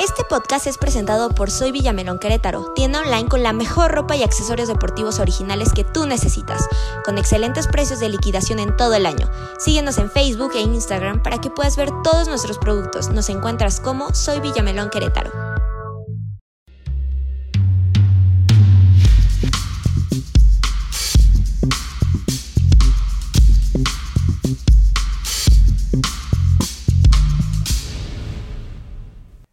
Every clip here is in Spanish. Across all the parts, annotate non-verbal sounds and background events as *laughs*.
Este podcast es presentado por Soy Villamelón Querétaro, tienda online con la mejor ropa y accesorios deportivos originales que tú necesitas, con excelentes precios de liquidación en todo el año. Síguenos en Facebook e Instagram para que puedas ver todos nuestros productos. Nos encuentras como Soy Villamelón Querétaro.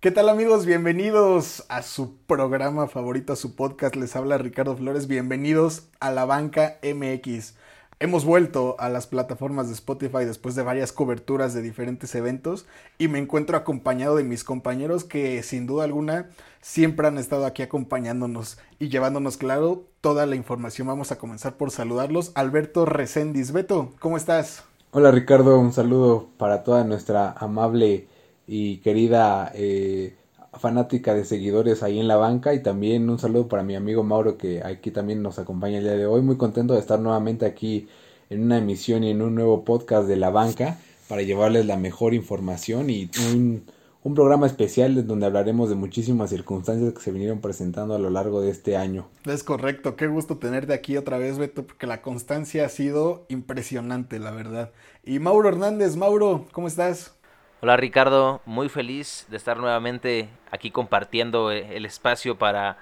¿Qué tal amigos? Bienvenidos a su programa favorito, a su podcast. Les habla Ricardo Flores. Bienvenidos a la banca MX. Hemos vuelto a las plataformas de Spotify después de varias coberturas de diferentes eventos y me encuentro acompañado de mis compañeros que sin duda alguna siempre han estado aquí acompañándonos y llevándonos claro toda la información. Vamos a comenzar por saludarlos. Alberto Recendis. Beto, ¿cómo estás? Hola Ricardo, un saludo para toda nuestra amable y querida eh, fanática de seguidores ahí en la banca y también un saludo para mi amigo Mauro que aquí también nos acompaña el día de hoy. Muy contento de estar nuevamente aquí en una emisión y en un nuevo podcast de la banca para llevarles la mejor información y un, un programa especial donde hablaremos de muchísimas circunstancias que se vinieron presentando a lo largo de este año. Es correcto, qué gusto tenerte aquí otra vez, Beto, porque la constancia ha sido impresionante, la verdad. Y Mauro Hernández, Mauro, ¿cómo estás? Hola Ricardo, muy feliz de estar nuevamente aquí compartiendo eh, el espacio para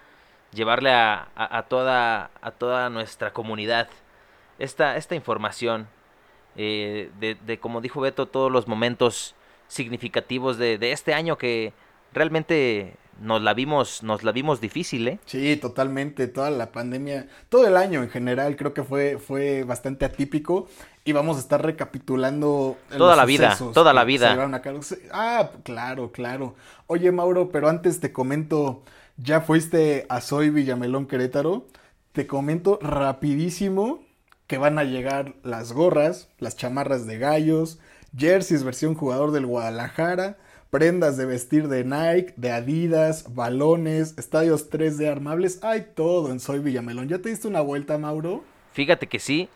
llevarle a, a, toda, a toda nuestra comunidad esta, esta información eh, de, de, como dijo Beto, todos los momentos significativos de, de, este año que realmente nos la vimos, nos la vimos difícil, ¿eh? Sí, totalmente, toda la pandemia, todo el año en general creo que fue, fue bastante atípico y vamos a estar recapitulando toda la vida, toda la vida. Ah, claro, claro. Oye, Mauro, pero antes te comento, ya fuiste a Soy Villamelón Querétaro. Te comento rapidísimo que van a llegar las gorras, las chamarras de gallos, jerseys versión jugador del Guadalajara, prendas de vestir de Nike, de Adidas, balones, estadios 3D armables, hay todo en Soy Villamelón. ¿Ya te diste una vuelta, Mauro? Fíjate que sí,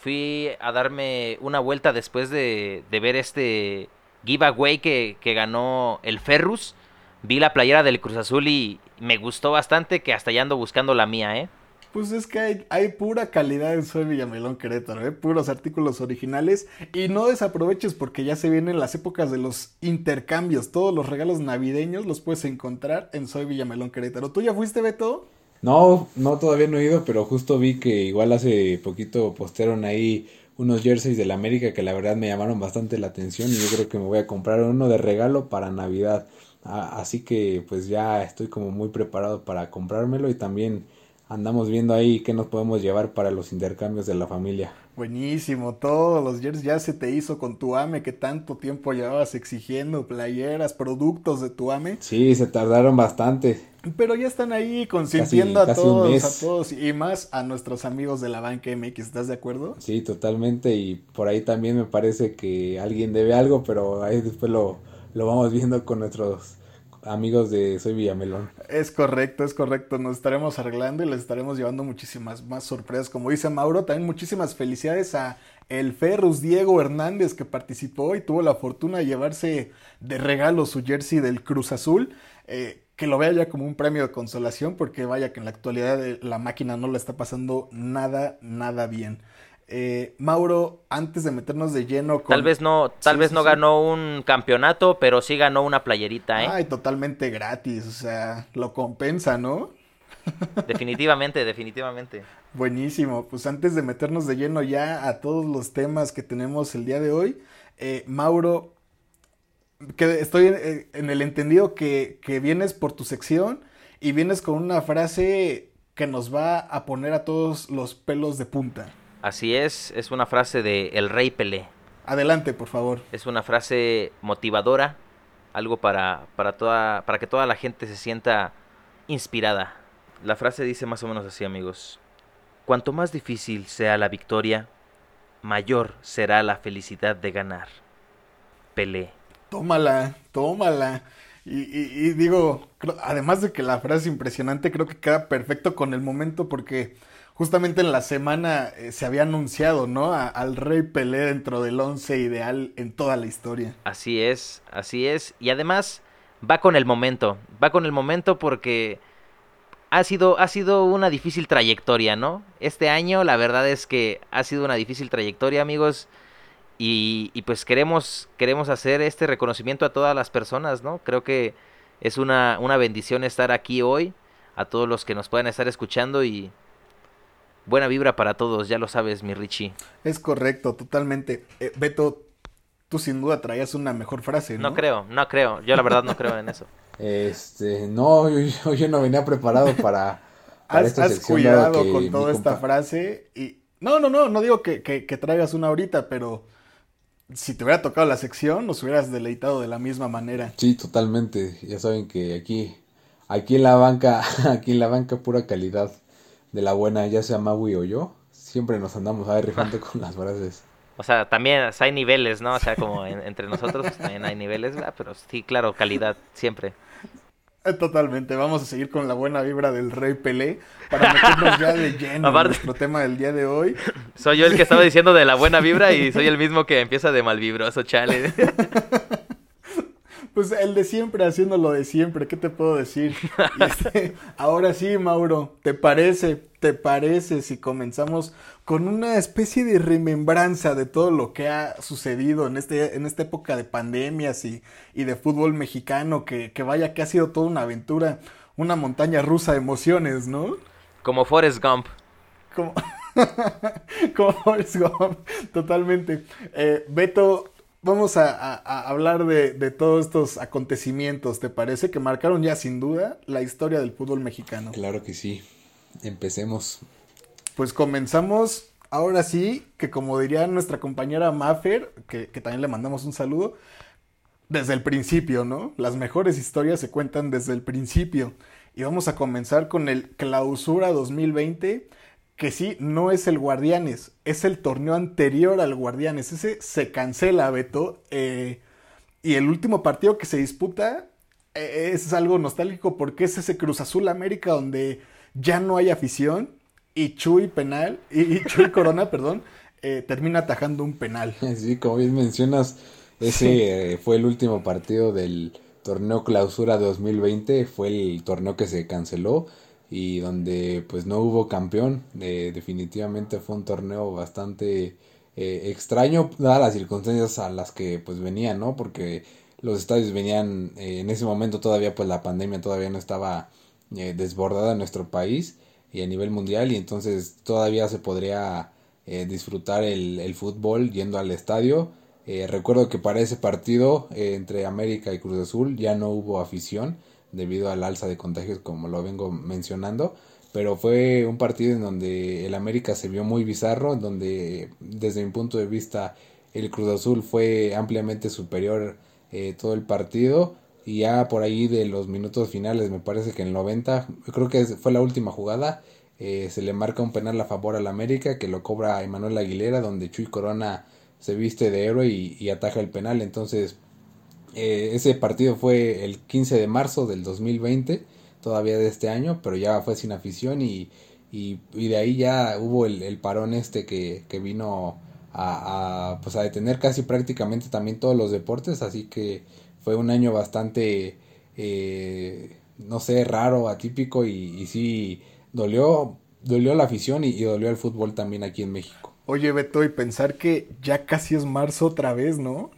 fui a darme una vuelta después de, de ver este giveaway que, que ganó el Ferrus. Vi la playera del Cruz Azul y me gustó bastante que hasta ya ando buscando la mía, ¿eh? Pues es que hay, hay, pura calidad en Soy Villamelón Querétaro, ¿eh? puros artículos originales. Y no desaproveches porque ya se vienen las épocas de los intercambios. Todos los regalos navideños los puedes encontrar en Soy Villamelón Querétaro. ¿Tú ya fuiste, Beto? No, no, todavía no he ido, pero justo vi que igual hace poquito postearon ahí unos jerseys de la América que la verdad me llamaron bastante la atención y yo creo que me voy a comprar uno de regalo para Navidad. Así que pues ya estoy como muy preparado para comprármelo y también andamos viendo ahí qué nos podemos llevar para los intercambios de la familia. Buenísimo, todos los jerseys ya se te hizo con tu AME que tanto tiempo llevabas exigiendo, playeras, productos de tu AME. Sí, se tardaron bastante. Pero ya están ahí consintiendo a todos, a todos y más a nuestros amigos de la banca MX, ¿estás de acuerdo? Sí, totalmente y por ahí también me parece que alguien debe algo, pero ahí después lo, lo vamos viendo con nuestros amigos de Soy Villamelón. Es correcto, es correcto. Nos estaremos arreglando y les estaremos llevando muchísimas más sorpresas. Como dice Mauro, también muchísimas felicidades a el Ferrus Diego Hernández que participó y tuvo la fortuna de llevarse de regalo su jersey del Cruz Azul. Eh, que lo vea ya como un premio de consolación porque vaya que en la actualidad eh, la máquina no le está pasando nada, nada bien. Eh, Mauro, antes de meternos de lleno con... Tal vez no, tal sí, vez sí, no sí. ganó un campeonato, pero sí ganó una playerita, ¿eh? Ay, totalmente gratis, o sea, lo compensa, ¿no? Definitivamente, definitivamente. *laughs* Buenísimo, pues antes de meternos de lleno ya a todos los temas que tenemos el día de hoy, eh, Mauro, que estoy en, en el entendido que, que vienes por tu sección y vienes con una frase que nos va a poner a todos los pelos de punta. Así es, es una frase de El Rey Pelé. Adelante, por favor. Es una frase motivadora, algo para, para, toda, para que toda la gente se sienta inspirada. La frase dice más o menos así, amigos. Cuanto más difícil sea la victoria, mayor será la felicidad de ganar. Pelé. Tómala, tómala. Y, y, y digo, además de que la frase es impresionante, creo que queda perfecto con el momento porque justamente en la semana eh, se había anunciado, ¿no? Al Rey Pelé dentro del once ideal en toda la historia. Así es, así es. Y además, va con el momento, va con el momento porque ha sido, ha sido una difícil trayectoria, ¿no? Este año la verdad es que ha sido una difícil trayectoria, amigos. Y, y, pues queremos, queremos hacer este reconocimiento a todas las personas, ¿no? Creo que es una, una bendición estar aquí hoy, a todos los que nos puedan estar escuchando y buena vibra para todos, ya lo sabes, mi Richie. Es correcto, totalmente. Eh, Beto, tú sin duda traías una mejor frase, ¿no? No creo, no creo, yo la verdad no creo en eso. *laughs* Este, no, yo, yo no venía preparado para, *laughs* para has, esta has cuidado con toda esta frase y... No, no, no, no digo que, que, que traigas una ahorita, pero si te hubiera tocado la sección, nos hubieras deleitado de la misma manera. Sí, totalmente. Ya saben que aquí, aquí en la banca, *laughs* aquí en la banca pura calidad de la buena, ya sea Maui o yo, siempre nos andamos ahí rifando con las frases. O sea, también hay niveles, ¿no? O sea, como en, entre nosotros pues, también hay niveles, ¿verdad? pero sí, claro, calidad siempre. Totalmente, vamos a seguir con la buena vibra del Rey Pelé para meternos ya de lleno *laughs* Aparte, en nuestro tema del día de hoy. Soy yo el que estaba *laughs* diciendo de la buena vibra y soy el mismo que empieza de malvibroso, chale. *laughs* Pues el de siempre haciendo lo de siempre, ¿qué te puedo decir? *laughs* Este, ahora sí, Mauro, ¿te parece? ¿Te parece si comenzamos con una especie de remembranza de todo lo que ha sucedido en, este, en esta época de pandemias y, y de fútbol mexicano, que, que vaya que ha sido toda una aventura, una montaña rusa de emociones, ¿no? Como Forrest Gump. Como, *laughs* Como Forrest Gump, totalmente. Eh, Beto, vamos a, a, a hablar de, de, todos estos acontecimientos, ¿te parece? Que marcaron ya sin duda la historia del fútbol mexicano. Claro que sí. Empecemos. Pues comenzamos, ahora sí, que como diría nuestra compañera Maffer, que, que también le mandamos un saludo, desde el principio, ¿no? Las mejores historias se cuentan desde el principio. Y vamos a comenzar con el Clausura 2020 que sí, no es el Guardianes, es el torneo anterior al Guardianes. Ese se cancela, Beto. Eh, y el último partido que se disputa eh, es algo nostálgico porque es ese Cruz Azul América donde ya no hay afición y Chuy penal, y, y Chuy *laughs* Corona, perdón, eh, termina atajando un penal. Sí, como bien mencionas, ese sí. fue el último partido del torneo Clausura 2020, fue el torneo que se canceló y donde pues no hubo campeón. Eh, definitivamente fue un torneo bastante eh, extraño, dadas las circunstancias a las que pues venían, ¿no? Porque los estadios venían, eh, en ese momento todavía pues la pandemia todavía no estaba desbordada en nuestro país y a nivel mundial y entonces todavía se podría disfrutar el, fútbol yendo al estadio. recuerdo que para ese partido entre América y Cruz Azul ya no hubo afición debido al alza de contagios como lo vengo mencionando pero fue un partido en donde el América se vio muy bizarro en donde desde mi punto de vista el Cruz Azul fue ampliamente superior eh, todo el partido y ya por ahí de los minutos finales me parece que en el 90 creo que fue la última jugada eh, se le marca un penal a favor al América que lo cobra Emanuel Aguilera donde Chuy Corona se viste de héroe y, y ataja el penal. Entonces eh, ese partido fue el 15 de marzo del 2020, todavía de este año, pero ya fue sin afición y, y, de ahí ya hubo el, el parón este que, que vino a, a, pues a detener casi prácticamente también todos los deportes, así que fue un año bastante, eh, no sé, raro, atípico y, y sí dolió, dolió la afición y, y dolió el fútbol también aquí en México. Oye, Beto, y pensar que ya casi es marzo otra vez, ¿no?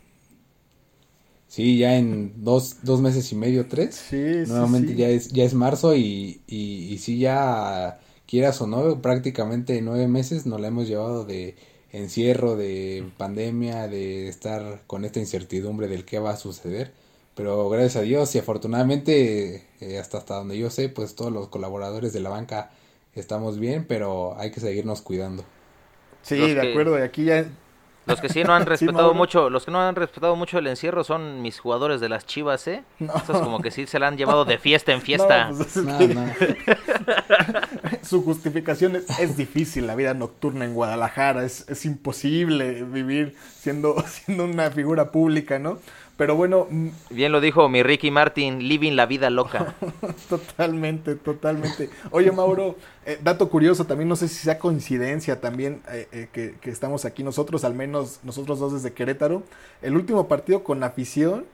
Sí, ya en dos, dos meses y medio, tres. Sí, Nuevamente sí, ya es, ya es marzo y, y, y sí ya, quieras o no, prácticamente nueve meses nos la hemos llevado de encierro, de pandemia, de estar con esta incertidumbre del qué va a suceder. Pero gracias a Dios y afortunadamente, eh, hasta, hasta donde yo sé, pues todos los colaboradores de la banca estamos bien, pero hay que seguirnos cuidando. Sí, los de que... acuerdo, y aquí ya los que sí no han *laughs* respetado sí, mucho, los que no han respetado mucho el encierro son mis jugadores de las Chivas, ¿eh? *laughs* No. Esos como que sí se la han llevado de fiesta en *laughs* fiesta. No, pues es que... no, Su justificación es, es, difícil, la vida nocturna en Guadalajara, es, es imposible vivir siendo, siendo una figura pública, ¿no? Pero bueno. Bien lo dijo mi Ricky Martin, living la vida loca. *laughs* totalmente, totalmente. Oye, Mauro, eh, dato curioso también, no sé si sea coincidencia también eh, eh, que, que, estamos aquí nosotros, al menos nosotros dos desde Querétaro. El último partido con afición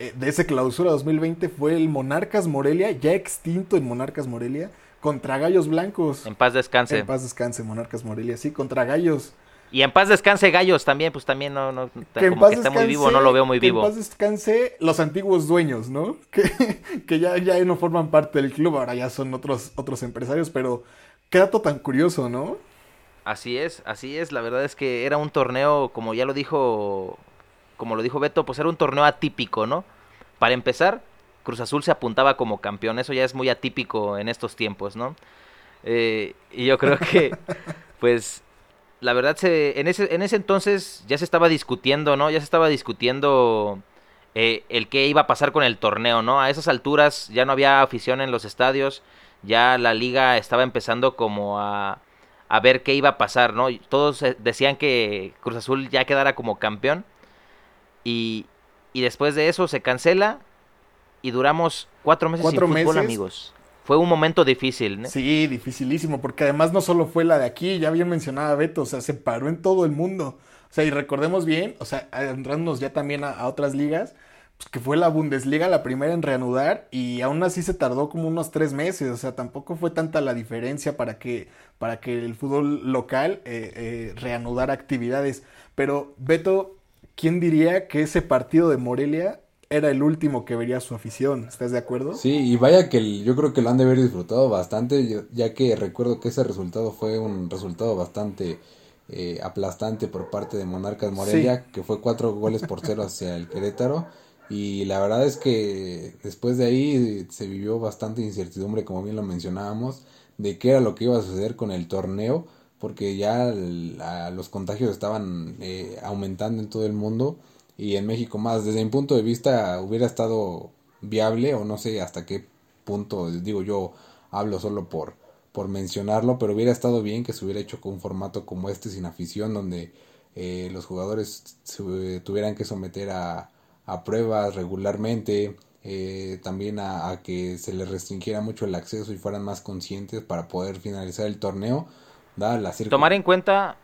eh, de ese clausura 2020 fue el Monarcas Morelia, ya extinto en Monarcas Morelia, contra Gallos Blancos. En paz descanse. En paz descanse, Monarcas Morelia, sí, contra Gallos. Y en paz descanse Gallos también, pues también no, no como que está muy vivo, no lo veo muy vivo. En paz descanse los antiguos dueños, ¿no? *laughs* Que, que ya, ya no forman parte del club, ahora ya son otros, otros empresarios, pero qué dato tan curioso, ¿no? Así es, así es, la verdad es que era un torneo, como ya lo dijo, como lo dijo Beto, pues era un torneo atípico, ¿no? Para empezar, Cruz Azul se apuntaba como campeón, eso ya es muy atípico en estos tiempos, ¿no? Eh, y yo creo que, *laughs* pues, la verdad, se, en, ese, en ese entonces ya se estaba discutiendo, ¿no? Ya se estaba discutiendo eh, el qué iba a pasar con el torneo, ¿no? A esas alturas ya no había afición en los estadios, ya la liga estaba empezando como a, a ver qué iba a pasar, ¿no? Todos eh, decían que Cruz Azul ya quedara como campeón y, y después de eso se cancela y duramos cuatro meses ¿Cuatro sin fútbol, meses? amigos. Fue un momento difícil, ¿no? Sí, dificilísimo, porque además no solo fue la de aquí, ya bien mencionaba Beto, o sea, se paró en todo el mundo. O sea, y recordemos bien, o sea, adentrándonos ya también a, a otras ligas, pues que fue la Bundesliga la primera en reanudar y aún así se tardó como unos tres meses, o sea, tampoco fue tanta la diferencia para que, para que el fútbol local eh, eh, reanudara actividades. Pero, Beto, ¿quién diría que ese partido de Morelia era el último que vería su afición? ¿Estás de acuerdo? Sí, y vaya que el- yo creo que lo han de haber disfrutado bastante, ya que recuerdo que ese resultado fue un resultado bastante eh, aplastante por parte de Monarcas Morelia, que fue cuatro goles por cero hacia el Querétaro. Y la verdad es que después de ahí se vivió bastante incertidumbre, como bien lo mencionábamos, de qué era lo que iba a suceder con el torneo, porque ya el- los contagios estaban eh, aumentando en todo el mundo y en México más. Desde mi punto de vista hubiera estado viable o no sé hasta qué punto, digo yo hablo solo por, por mencionarlo, pero hubiera estado bien que se hubiera hecho con un formato como este sin afición donde eh, los jugadores se tuvieran que someter a, a pruebas regularmente, eh, también a, que se les restringiera mucho el acceso y fueran más conscientes para poder finalizar el torneo. dada la Tomar en cuenta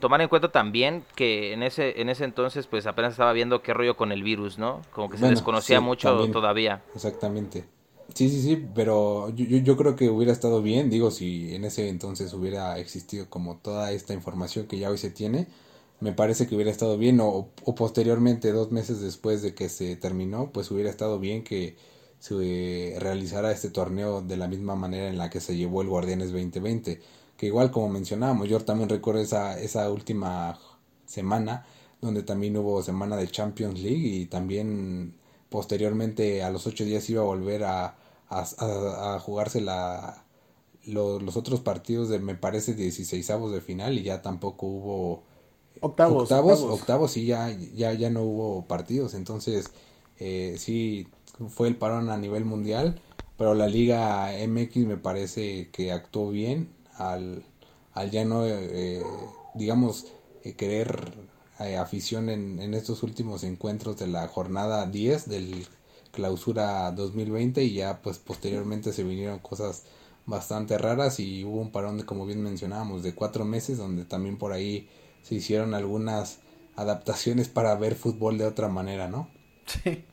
tomar en cuenta también que en ese en ese entonces pues apenas estaba viendo qué rollo con el virus, ¿no? Como que se Bueno, desconocía sí, mucho también. todavía. Exactamente. Sí, sí, sí, pero yo, yo, yo creo que hubiera estado bien, digo, si en ese entonces hubiera existido como toda esta información que ya hoy se tiene, me parece que hubiera estado bien, o, o posteriormente, dos meses después de que se terminó, pues hubiera estado bien que se realizara este torneo de la misma manera en la que se llevó el Guardianes 2020, que igual como mencionábamos, yo también recuerdo esa, esa última semana, donde también hubo semana de Champions League y también posteriormente a los ocho días iba a volver a, a, a- a jugarse la, lo- los otros partidos de me parece 16 de final y ya tampoco hubo Octavos, octavos, octavos. octavos sí ya, ya, ya no hubo partidos, entonces eh, sí fue el parón a nivel mundial, pero la Liga MX me parece que actuó bien al, al ya no, eh, digamos, eh, querer eh, afición en, en estos últimos encuentros de la jornada 10 del clausura 2020 y ya pues posteriormente se vinieron cosas bastante raras y hubo un parón de como bien mencionábamos de cuatro meses donde también por ahí se hicieron algunas adaptaciones para ver fútbol de otra manera, ¿no? Sí,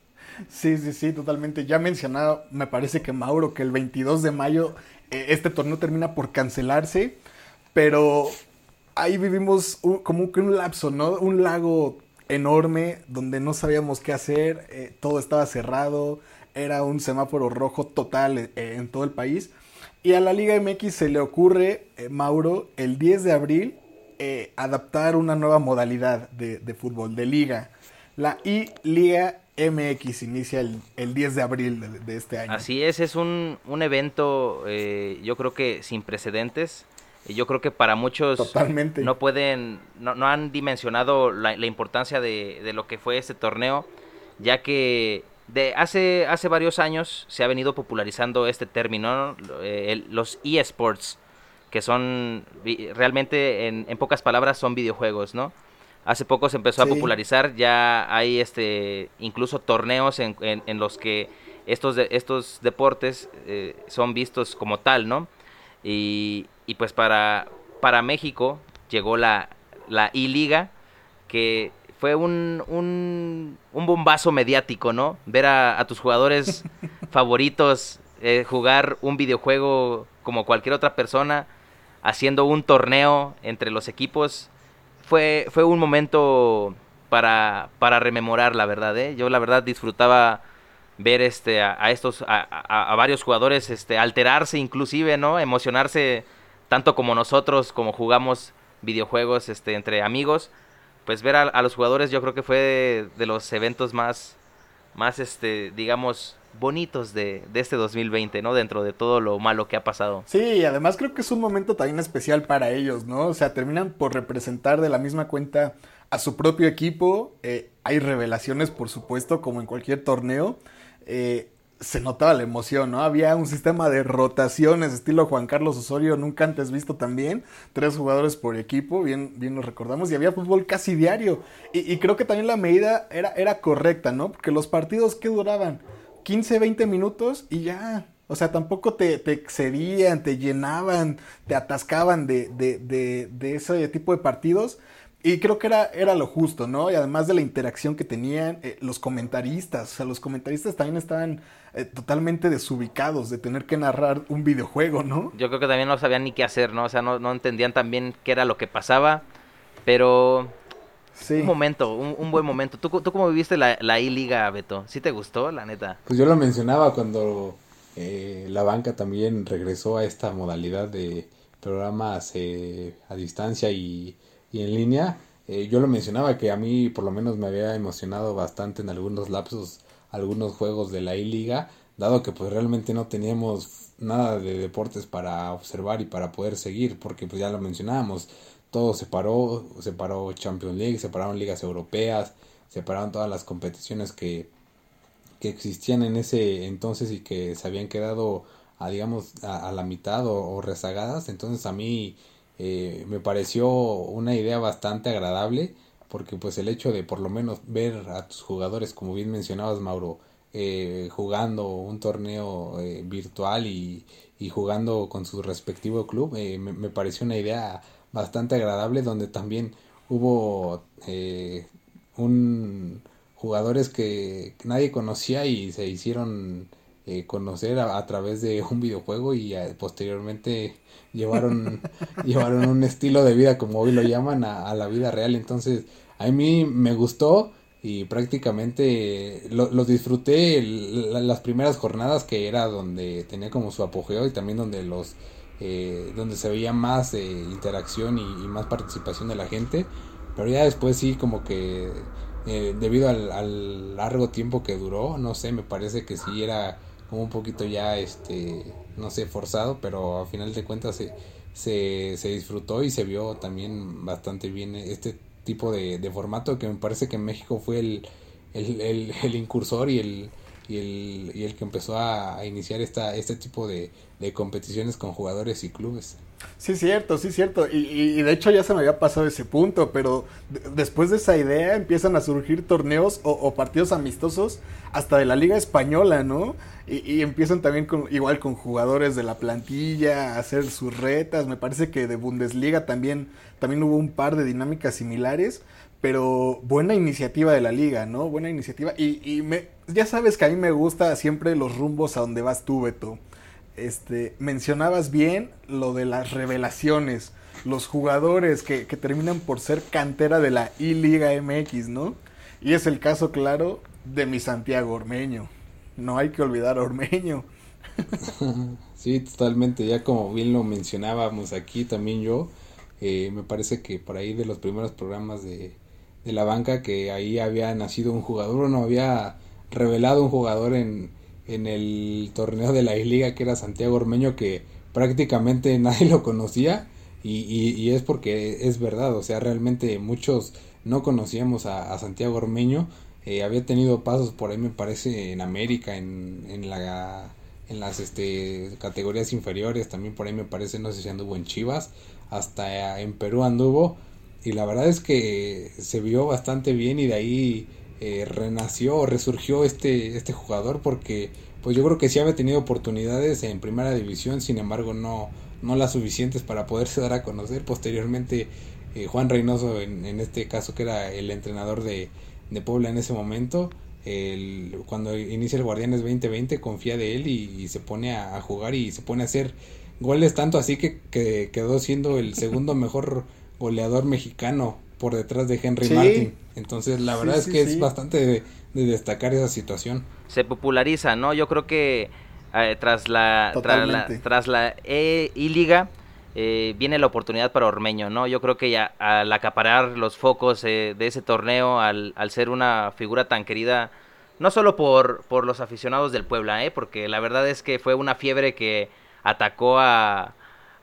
sí, sí, sí, totalmente. Ya mencionado, me parece que Mauro, que el 22 de mayo este torneo termina por cancelarse, pero ahí vivimos como que un lapso, ¿no? Un lago enorme donde no sabíamos qué hacer, eh, todo estaba cerrado, era un semáforo rojo total eh, en todo el país. Y a la Liga MX se le ocurre, eh, Mauro, el 10 de abril, adaptar una nueva modalidad de, de fútbol, de liga. La I-Liga MX inicia el, el 10 de abril de, de este año. Así es, es un, un evento eh, yo creo que sin precedentes. Yo creo que para muchos Totalmente. no pueden, no, no han dimensionado la, la importancia de, de lo que fue este torneo, ya que de hace, hace varios años se ha venido popularizando este término, ¿no? Eh, el- los eSports, que son realmente en, en pocas palabras son videojuegos, ¿no? Hace poco se empezó Sí. a popularizar, ya hay este incluso torneos en, en- en los que estos, de- estos deportes eh, son vistos como tal, ¿no? Y, y pues para, para México llegó la, la I-Liga, que fue un, un, un bombazo mediático, ¿no? Ver a, tus jugadores *laughs* favoritos eh, jugar un videojuego como cualquier otra persona, haciendo un torneo entre los equipos, fue, fue un momento para, para rememorar, la verdad, ¿eh? Yo la verdad disfrutaba ver este a, estos a, varios jugadores este alterarse inclusive no emocionarse tanto como nosotros como jugamos videojuegos este entre amigos pues ver a, los jugadores yo creo que fue de, los eventos más más este digamos bonitos de, de, este 2020, ¿no? Dentro de todo lo malo que ha pasado. Sí, además creo que es un momento también especial para ellos, ¿no? O sea, terminan por representar de la misma cuenta a su propio equipo. Eh, hay revelaciones, por supuesto, como en cualquier torneo. Eh, se notaba la emoción, ¿no? Había un sistema de rotaciones, estilo Juan Carlos Osorio, nunca antes visto también. Tres jugadores por equipo, bien, bien nos recordamos, y había fútbol casi diario. Y, creo que también la medida era, era correcta, ¿no? Porque los partidos que duraban 15, 20 minutos y ya. O sea, tampoco te, te excedían, te llenaban, te atascaban de, de, de, de ese tipo de partidos. Y creo que era, era lo justo, ¿no? Y además de la interacción que tenían eh, los comentaristas, o sea, los comentaristas también estaban eh, totalmente desubicados de tener que narrar un videojuego, ¿no? Yo creo que también no sabían ni qué hacer, ¿no? O sea, no, no entendían también qué era lo que pasaba, pero... Sí. Un momento, un, buen momento. ¿Tú, ¿Tú cómo viviste la, la I-Liga, Beto? ¿Sí te gustó, la neta? Pues yo lo mencionaba cuando eh, la banca también regresó a esta modalidad de programas a distancia y y en línea. Eh, yo lo mencionaba que a mí por lo menos me había emocionado bastante en algunos lapsos, algunos juegos de la I-Liga, dado que pues realmente no teníamos nada de deportes para observar y para poder seguir, porque pues ya lo mencionábamos, todo se paró, se paró Champions League, se pararon ligas europeas, se pararon todas las competiciones que, que existían en ese entonces y que se habían quedado a digamos a, la mitad o, rezagadas, entonces a mí eh, me pareció una idea bastante agradable porque pues el hecho de por lo menos ver a tus jugadores como bien mencionabas Mauro eh, jugando un torneo eh, virtual y, y, jugando con su respectivo club me, me, pareció una idea bastante agradable donde también hubo un jugadores que nadie conocía y se hicieron eh, conocer a, través de un videojuego y eh, posteriormente llevaron, *laughs* llevaron un estilo de vida, como hoy lo llaman, a, la vida real. Entonces, a mí me gustó y prácticamente lo, disfruté las primeras jornadas que era donde tenía como su apogeo y también donde los eh, donde se veía más interacción y, más participación de la gente pero ya después sí como que debido al, largo tiempo que duró no sé me parece que sí era un poquito ya, este, no sé, forzado, pero a final de cuentas se, se, se disfrutó y se vio también bastante bien este tipo de, formato que me parece que México fue el, el, el, el incursor y el, y el, y el que empezó a, iniciar esta, este tipo de, de competiciones con jugadores y clubes. Sí, cierto, sí, cierto. Y, de hecho ya se me había pasado ese punto, pero después de esa idea empiezan a surgir torneos o, partidos amistosos hasta de la Liga Española, ¿no? Y, empiezan también con, igual con jugadores de la plantilla a hacer sus retas. Me parece que de Bundesliga también, también hubo un par de dinámicas similares. Pero buena iniciativa de la liga, ¿no? Buena iniciativa. Y, y me, ya sabes que a mí me gusta siempre los rumbos a donde vas tú, Beto este, mencionabas bien lo de las revelaciones, los jugadores que, terminan por ser cantera de la I-Liga MX, ¿no? Y es el caso claro de mi Santiago Ormeño. No hay que olvidar a Ormeño. *laughs* Sí, totalmente. Ya como bien lo mencionábamos aquí también yo, eh, me parece que por ahí de los primeros programas de, de la banca que ahí había nacido un jugador, o no había revelado un jugador en, en el torneo de la liga que era Santiago Ormeño que prácticamente *laughs* nadie lo conocía y, y, es porque es verdad, o sea, realmente muchos no conocíamos a, Santiago Ormeño, eh, había tenido pasos por ahí me parece en América, en, en la en las este, categorías inferiores, también por ahí me parece, no sé si anduvo en Chivas, hasta en Perú anduvo, y la verdad es que se vio bastante bien y de ahí eh, renació o resurgió este, este jugador porque pues yo creo que sí había tenido oportunidades en primera división, sin embargo no, no las suficientes para poderse *laughs* dar a conocer. Posteriormente eh, Juan Reynoso, en, este caso que era el entrenador de, de Puebla en ese momento, el, cuando inicia el Guardianes 2020 confía de él y, se pone a, jugar y se pone a hacer goles tanto así que, que quedó siendo el segundo *laughs* mejor goleador mexicano por detrás de Henry Martin. Entonces la verdad es que es bastante de, destacar esa situación. Se populariza, ¿no? Yo creo que eh, tras la tras la, e liga eh, viene la oportunidad para Ormeño, ¿no? Yo creo que ya al acaparar los focos eh, de ese torneo, al, al, ser una figura tan querida, no solo por, por los aficionados del Puebla, ¿eh? Porque la verdad es que fue una fiebre que atacó a,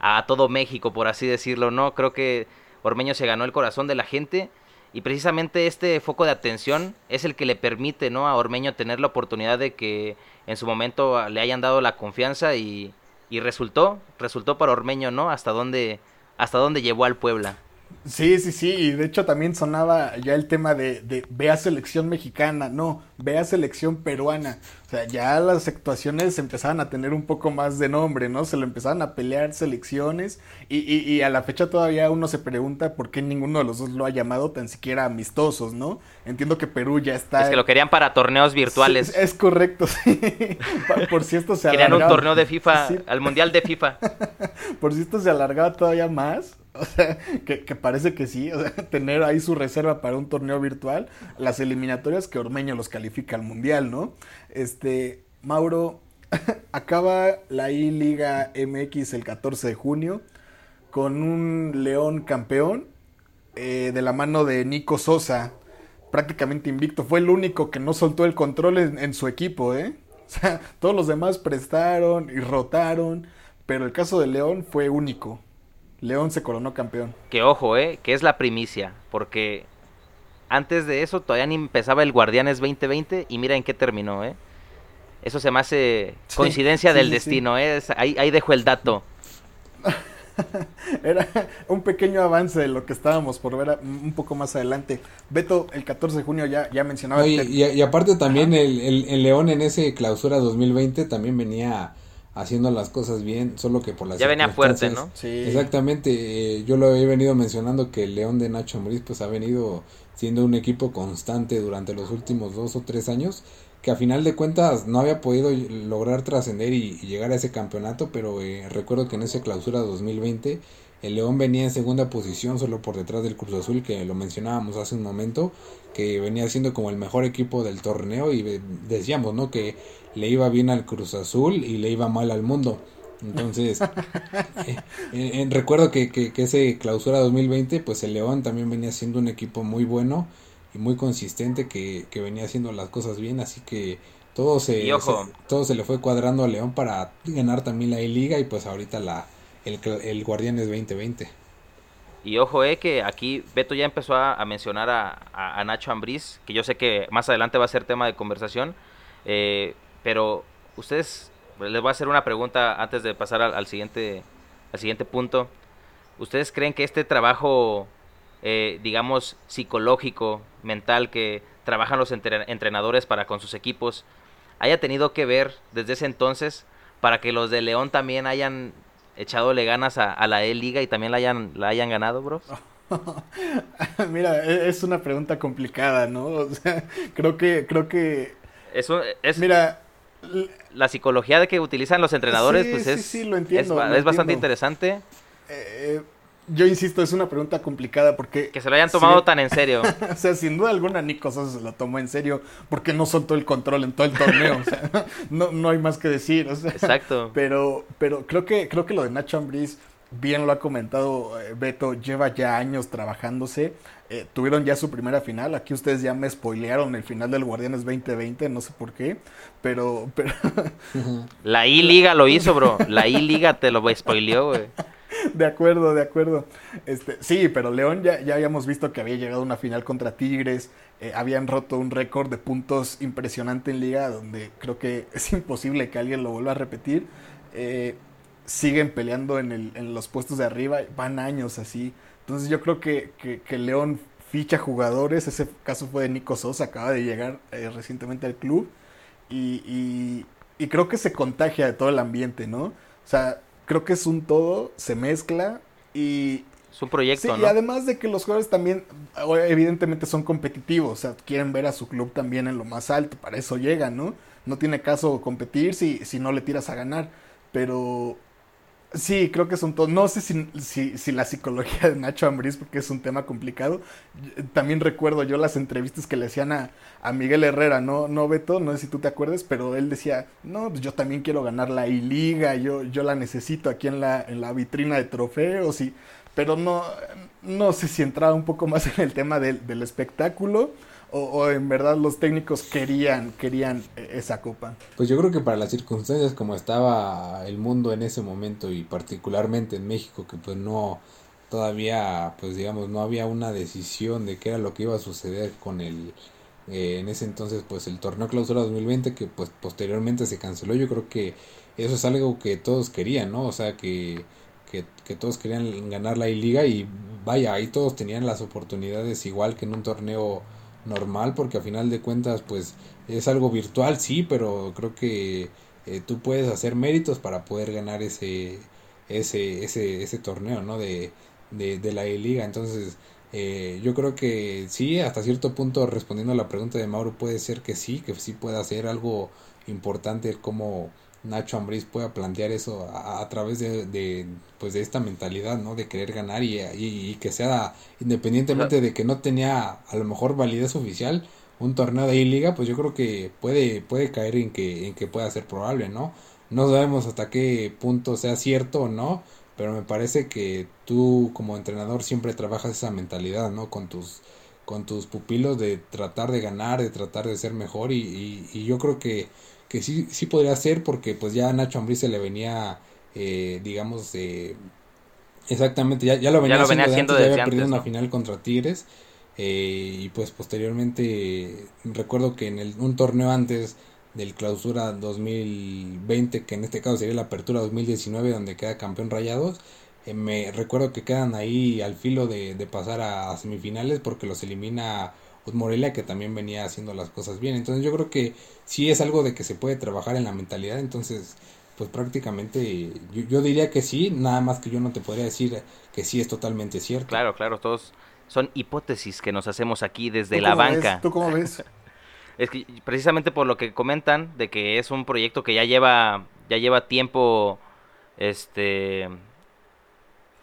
a todo México, por así decirlo, ¿no? Creo que Ormeño se ganó el corazón de la gente y precisamente este foco de atención es el que le permite, ¿no? A Ormeño tener la oportunidad de que en su momento le hayan dado la confianza y y resultó, resultó para Ormeño, ¿no? Hasta dónde, hasta dónde llevó al Puebla. Sí, sí, sí, y de hecho también sonaba ya el tema de, de ve a selección mexicana, no, ve a selección peruana. O sea, ya las actuaciones empezaban a tener un poco más de nombre, ¿no? Se lo empezaban a pelear selecciones y, y, y, a la fecha todavía uno se pregunta por qué ninguno de los dos lo ha llamado tan siquiera amistosos, ¿no? Entiendo que Perú ya está... Es que lo querían para torneos virtuales. es, correcto, *laughs* sí. por si esto se Querían un torneo de FIFA, al Mundial de FIFA. *laughs* por si esto se alargaba todavía más, *laughs* o sea, que, parece que sí, o sea, *laughs* tener ahí su reserva para un torneo virtual, las eliminatorias que Ormeño los califica al Mundial, ¿no? Este, Mauro, *laughs* acaba la I-Liga MX el 14 de junio con un León campeón eh, de la mano de Nico Sosa, prácticamente invicto. Fue el único que no soltó el control en, en su equipo, ¿eh? O sea, todos los demás prestaron y rotaron, pero el caso de León fue único. León se coronó campeón. Que ojo, eh, que es la primicia, porque antes de eso todavía ni empezaba el Guardianes 2020 y mira en qué terminó, eh. Eso se me hace coincidencia del destino, eh. Ahí, ahí dejo el dato. *laughs* Era un pequeño avance de lo que estábamos por ver un poco más adelante. Beto, el 14 de junio ya, ya mencionaba. y, aparte también el, el, León en ese clausura 2020 también venía haciendo las cosas bien, solo que por las Ya venía fuerte, ¿no? Sí. Exactamente, eh, yo lo he venido mencionando que el León de Nacho Ambriz pues ha venido siendo un equipo constante durante los últimos dos o tres años, que a final de cuentas no había podido lograr trascender y, llegar a ese campeonato, pero eh, recuerdo que en esa clausura 2020 el León venía en segunda posición, solo por detrás del Cruz Azul, que lo mencionábamos hace un momento, que venía siendo como el mejor equipo del torneo y decíamos, ¿no? Que le iba bien al Cruz Azul y le iba mal al mundo. Entonces, *laughs* eh, eh, recuerdo que, que, que, ese clausura 2020, pues el León también venía siendo un equipo muy bueno y muy consistente que, que venía haciendo las cosas bien, así que todo se, todo se le fue cuadrando a León para ganar también la E-Liga y pues ahorita la, el, el Guardianes 2020. Y ojo, eh, que aquí Beto ya empezó a, mencionar a, a, Nacho Ambriz, que yo sé que más adelante va a ser tema de conversación. Eh, pero ustedes, les voy a hacer una pregunta antes de pasar al, siguiente, al siguiente punto. ¿Ustedes creen que este trabajo, eh, digamos, psicológico, mental, que trabajan los entrenadores para con sus equipos, haya tenido que ver desde ese entonces para que los de León también hayan echadole ganas a, la E-Liga y también la hayan, la hayan ganado, bro? *laughs* Mira, e, es una pregunta complicada, ¿no? O sea, *laughs* creo que, creo que... Eso es... Mira, la psicología de que utilizan los entrenadores, pues es, es, bastante interesante. Eh, yo insisto, es una pregunta complicada porque... Que se lo hayan tomado tan en serio. *laughs* o sea, sin duda alguna Nico Sosa se lo tomó en serio porque no soltó el control en todo el torneo. o sea, *laughs* no, no hay más que decir. Exacto. Pero, pero creo que, creo que lo de Nacho Ambriz, bien lo ha comentado eh, Beto, lleva ya años trabajándose. Eh, tuvieron ya su primera final. Aquí ustedes ya me spoilearon el final del Guardianes 2020, no sé por qué, pero... pero... La I-Liga lo hizo, bro. La I-Liga te lo spoileó, güey. *laughs* De acuerdo, de acuerdo. Este, sí, pero León ya, ya habíamos visto que había llegado a una final contra Tigres. Eh, habían roto un récord de puntos impresionante en liga, donde creo que *laughs* es imposible que alguien lo vuelva a repetir. Eh, siguen peleando en, el, en los puestos de arriba, van años así. Entonces yo creo que, que, León ficha jugadores, ese caso fue de Nico Sosa, acaba de llegar eh, recientemente al club y, y, creo que se contagia de todo el ambiente, ¿no? O sea, creo que es un todo, se mezcla y, Es un proyecto, sí, Y además de que los jugadores también, evidentemente, son competitivos. O sea, quieren ver a su club también en lo más alto. Para eso llegan, ¿no? No tiene caso competir si, si no le tiras a ganar. Pero Sí, creo que son todos. No sé si, si, la psicología de Nacho Ambriz, porque es un tema complicado. También recuerdo yo las entrevistas que le hacían a, a, Miguel Herrera, ¿no? No, Beto, no sé si tú te acuerdas, pero él decía, no, pues yo también quiero ganar la I-Liga, yo, yo la necesito aquí en la, en la vitrina de trofeos, y, pero no, no sé si entraba un poco más en el tema del, del espectáculo o, en verdad los técnicos querían, querían esa copa? Pues yo creo que para las circunstancias como estaba el mundo en ese momento y particularmente en México, que pues no, todavía, pues digamos, no había una decisión de qué era lo que iba a suceder con el, eh, en ese entonces, pues el torneo clausura 2020, que pues posteriormente se canceló, yo creo que eso es algo que todos querían, ¿no? O sea, que, que, que todos querían ganar la I-Liga y vaya, ahí todos tenían las oportunidades igual que en un torneo normal porque a final de cuentas pues es algo virtual sí pero creo que eh, tú puedes hacer méritos para poder ganar ese ese ese, ese torneo no de, de, de la liga entonces eh, yo creo que sí hasta cierto punto respondiendo a la pregunta de Mauro puede ser que sí que sí pueda ser algo importante como Nacho Ambriz pueda plantear eso a, través de, pues de esta mentalidad, ¿no? De querer ganar y, y, que sea independientemente de que no tenía a lo mejor validez oficial un torneo de I-Liga, pues yo creo que puede puede caer en que en que pueda ser probable, ¿no? No sabemos hasta qué punto sea cierto o no, pero me parece que tú como entrenador siempre trabajas esa mentalidad, ¿no? Con tus con tus pupilos de tratar de ganar, de tratar de ser mejor y, y yo creo que que sí, sí podría ser porque pues ya a Nacho Ambriz se le venía, eh, digamos, eh, exactamente, ya, ya lo venía, haciendo, de había perdido una final contra Tigres eh, y pues posteriormente recuerdo que en el, un torneo antes del clausura 2020, que en este caso sería la apertura 2019 donde queda campeón Rayados, me recuerdo que quedan ahí al filo de, de pasar a semifinales porque los elimina pues, Morelia que también venía haciendo las cosas bien. Entonces yo creo que sí es algo de que se puede trabajar en la mentalidad. Entonces, pues prácticamente yo, diría que sí, nada más que yo no te podría decir que sí es totalmente cierto. Claro, claro, todos son hipótesis que nos hacemos aquí desde la banca. ¿Tú cómo ves? *laughs* es que precisamente por lo que comentan de que es un proyecto que ya lleva ya lleva tiempo este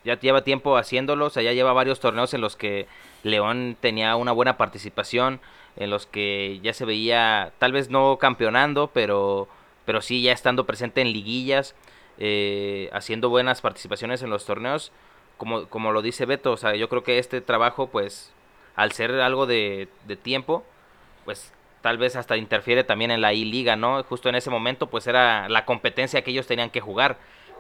ya lleva tiempo haciéndolo, o sea, ya lleva varios torneos en los que León tenía una buena participación, en los que ya se veía, tal vez no campeonando, pero, pero sí ya estando presente en liguillas, eh, haciendo buenas participaciones en los torneos, como, como lo dice Beto, o sea, yo creo que este trabajo, pues, al ser algo de, tiempo, pues tal vez hasta interfiere también en la I-Liga, ¿no? Justo en ese momento, pues era la competencia que ellos tenían que jugar,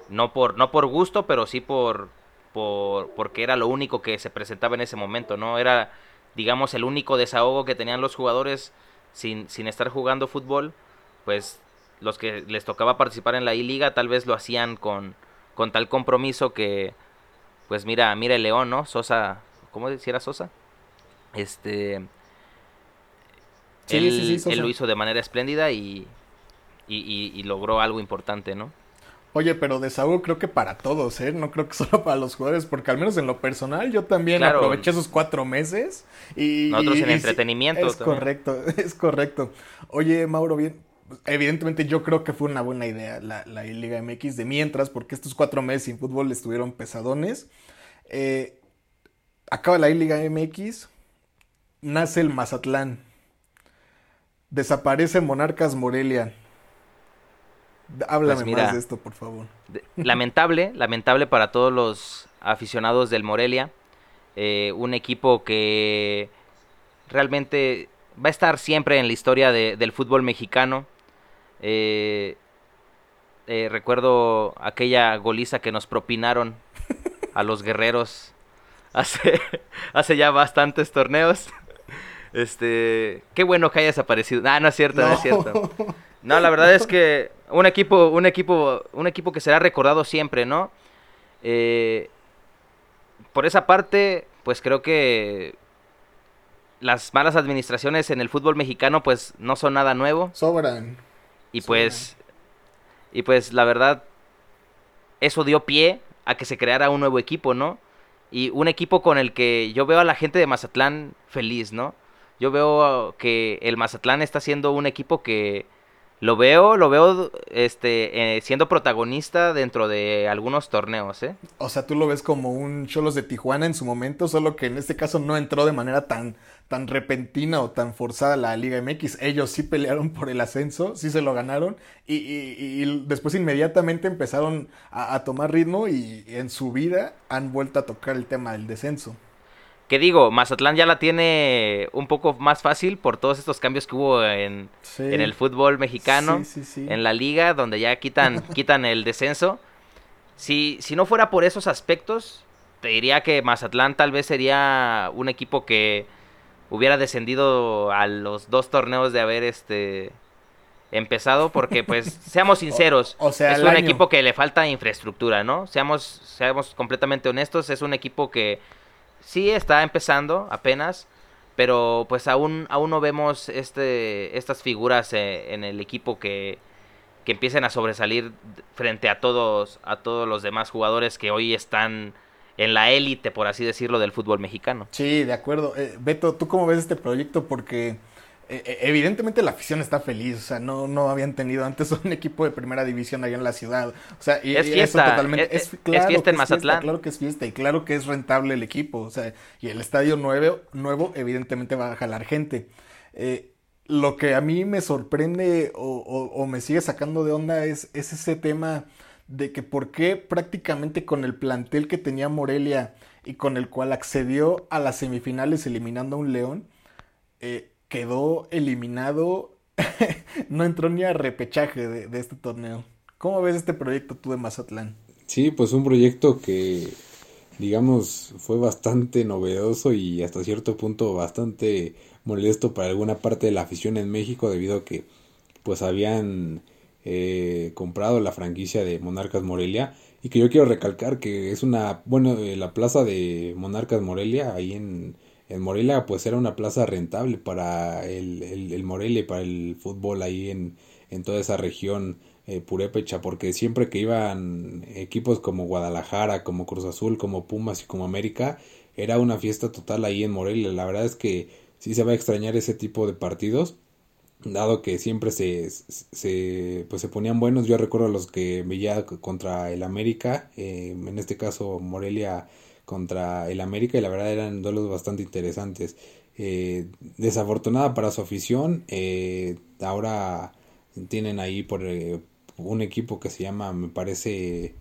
no por, no por gusto, pero sí por, porque era lo único que se presentaba en ese momento, ¿no? Era, digamos, el único desahogo que tenían los jugadores sin, sin estar jugando fútbol, pues los que les tocaba participar en la I-Liga tal vez lo hacían con, con tal compromiso que, pues mira, mira el León, ¿no? Sosa, ¿cómo decía Sosa? Este... él, él, lo hizo de manera espléndida y, y, y logró algo importante, ¿no? Oye, pero desahogo creo que para todos, ¿eh? No creo que *laughs* solo para los jugadores, porque al menos en lo personal yo también aproveché esos cuatro meses y... Nosotros en entretenimiento. Es correcto, *laughs* es correcto. Oye, Mauro, bien, evidentemente yo creo que fue una buena idea la, la Liga MX de mientras, porque estos cuatro meses sin fútbol estuvieron pesadones. Eh, acaba la Liga MX, nace el Mazatlán, desaparece Monarcas Morelia Háblame pues más de esto, por favor. Lamentable, *laughs* lamentable para todos los aficionados del Morelia. Eh, un equipo que realmente va a estar siempre en la historia del fútbol mexicano. Eh, eh, recuerdo aquella goliza que nos propinaron a los guerreros hace, *laughs* hace ya bastantes torneos. Este, qué bueno que hayas aparecido. Ah, no es cierto, no es cierto. No, la verdad es que un equipo, un equipo, un equipo que será recordado siempre, ¿no? Eh, por esa parte, pues creo que las malas administraciones en el fútbol mexicano, pues no son nada nuevo. Sobran. Y pues, y pues la verdad, eso dio pie a que se creara un nuevo equipo, ¿no? y un equipo con el que yo veo a la gente de Mazatlán feliz, ¿no? Yo veo que el Mazatlán está siendo un equipo que lo veo, lo veo este, eh, siendo protagonista dentro de algunos torneos, ¿eh? O sea, tú lo ves como un Cholos de Tijuana en su momento, solo que en este caso no entró de manera tan, tan repentina o tan forzada la Liga MX. Ellos sí pelearon por el ascenso, sí se lo ganaron y, y, después inmediatamente empezaron a tomar ritmo y en su vida han vuelto a tocar el tema del descenso que digo, Mazatlán ya la tiene un poco más fácil por todos estos cambios que hubo en, en el fútbol mexicano, en la liga, donde ya quitan, *laughs* quitan el descenso. Si, si no fuera por esos aspectos, te diría que Mazatlán tal vez sería un equipo que hubiera descendido a los dos torneos de haber este empezado porque pues *laughs* seamos sinceros o, sea, es un equipo que le falta infraestructura no seamos seamos completamente honestos es un equipo que sí está empezando apenas, pero pues aún, aún no vemos este, estas figuras eh, en el equipo que, que empiecen a sobresalir frente a todos, a todos los demás jugadores que hoy están en la élite, por así decirlo, del fútbol mexicano. Sí, de acuerdo. Eh, Beto, ¿tú cómo ves este proyecto? Porque evidentemente la afición está feliz, o sea, no, no habían tenido antes *laughs* un equipo de primera división allá en la ciudad. O sea, y, es fiesta, totalmente, es, fiesta en Mazatlán. claro que es fiesta y claro que es rentable el equipo, o sea, y el estadio nuevo, nuevo evidentemente va a jalar gente. Eh, lo que a mí me sorprende o, o, me sigue sacando de onda es, es ese tema de que por qué prácticamente con el plantel que tenía Morelia y con el cual accedió a las semifinales eliminando a un León, eh, quedó eliminado, *laughs* no entró ni a repechaje de, este torneo. ¿Cómo ves este proyecto tú de Mazatlán? Sí, pues un proyecto que, digamos, fue bastante novedoso y hasta cierto punto bastante molesto para alguna parte de la afición en México debido a que pues habían eh, comprado la franquicia de Monarcas Morelia y que yo quiero recalcar que es una, bueno, eh, la plaza de Monarcas Morelia ahí en, en Morelia pues era una plaza rentable para el, el, Morelia y para el fútbol ahí en, en toda esa región eh, purépecha porque siempre que iban equipos como Guadalajara, como Cruz Azul, como Pumas y como América era una fiesta total ahí en Morelia. La verdad es que sí se va a extrañar ese tipo de partidos dado que siempre se, se, pues se ponían buenos. Yo recuerdo los que veía contra el América, eh, en este caso Morelia contra el América y la verdad eran duelos bastante interesantes. Eh, desafortunada para su afición, eh, ahora tienen ahí por eh, un equipo que se llama, me parece,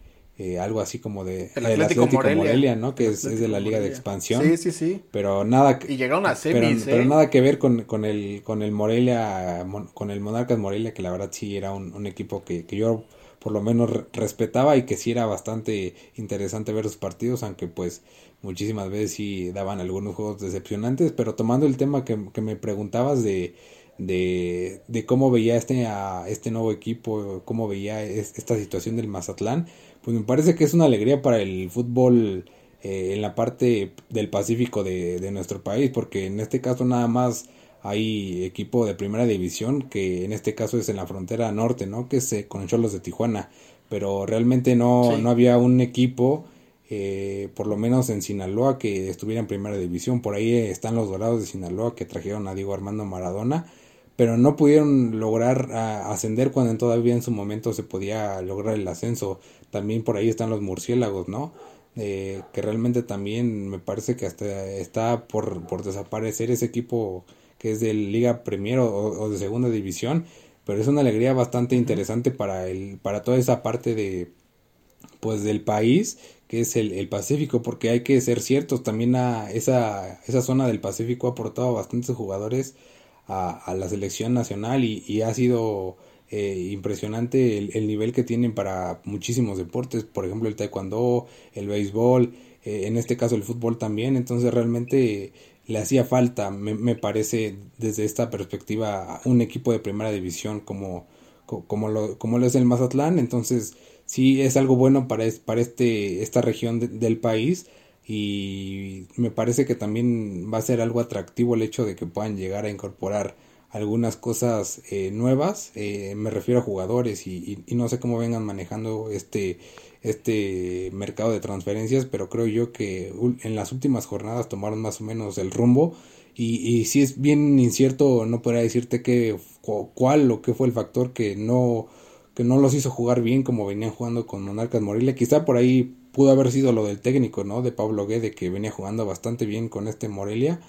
algo así como de el Atlético, Morelia, ¿no? Que es, de la Liga de Expansión. Sí, sí, sí. Pero nada y llegaron a semis, pero, pero, nada que ver con, con el con el Morelia, con el Monarcas Morelia, que la verdad sí era un, un equipo que, que yo por lo menos respetaba y que sí era bastante interesante ver sus partidos, aunque pues muchísimas veces sí daban algunos juegos decepcionantes, pero tomando el tema que, me preguntabas de, de, de, cómo veía este, a este nuevo equipo, cómo veía esta situación del Mazatlán, pues me parece que es una alegría para el fútbol eh, en la parte del Pacífico de, de nuestro país, porque en este caso nada más hay equipo de primera división que en este caso es en la frontera norte, ¿no? Que es eh, con Cholos de Tijuana, pero realmente no, no había un equipo, eh, por lo menos en Sinaloa, que estuviera en primera división. Por ahí están los Dorados de Sinaloa que trajeron a Diego Armando Maradona, pero no pudieron lograr ascender cuando todavía en su momento se podía lograr el ascenso. También por ahí están los murciélagos, ¿no? Eh, que realmente también me parece que hasta está por, por desaparecer ese equipo que es de Liga Premier o, de Segunda División, pero es una alegría bastante interesante para el para toda esa parte de pues del país que es el, Pacífico porque hay que ser ciertos también a esa, esa zona del Pacífico ha aportado bastantes jugadores a, la selección nacional y, ha sido eh, impresionante el, nivel que tienen para muchísimos deportes por ejemplo el taekwondo el béisbol eh, en este caso el fútbol también entonces realmente le hacía falta, me, me, parece, desde esta perspectiva, un equipo de primera división como, como, lo, como lo es el Mazatlán. Entonces, sí es algo bueno para, para este, esta región del país y me parece que también va a ser algo atractivo el hecho de que puedan llegar a incorporar algunas cosas eh, nuevas, eh, me refiero a jugadores y, y, no sé cómo vengan manejando este, este mercado de transferencias, pero creo yo que en las últimas jornadas tomaron más o menos el rumbo y, y si es bien incierto, no podría decirte que, cuál o qué fue el factor que no, que no los hizo jugar bien como venían jugando con Monarcas Morelia. Quizá por ahí pudo haber sido lo del técnico, ¿no? De Pablo Guede, que venía jugando bastante bien con este Morelia.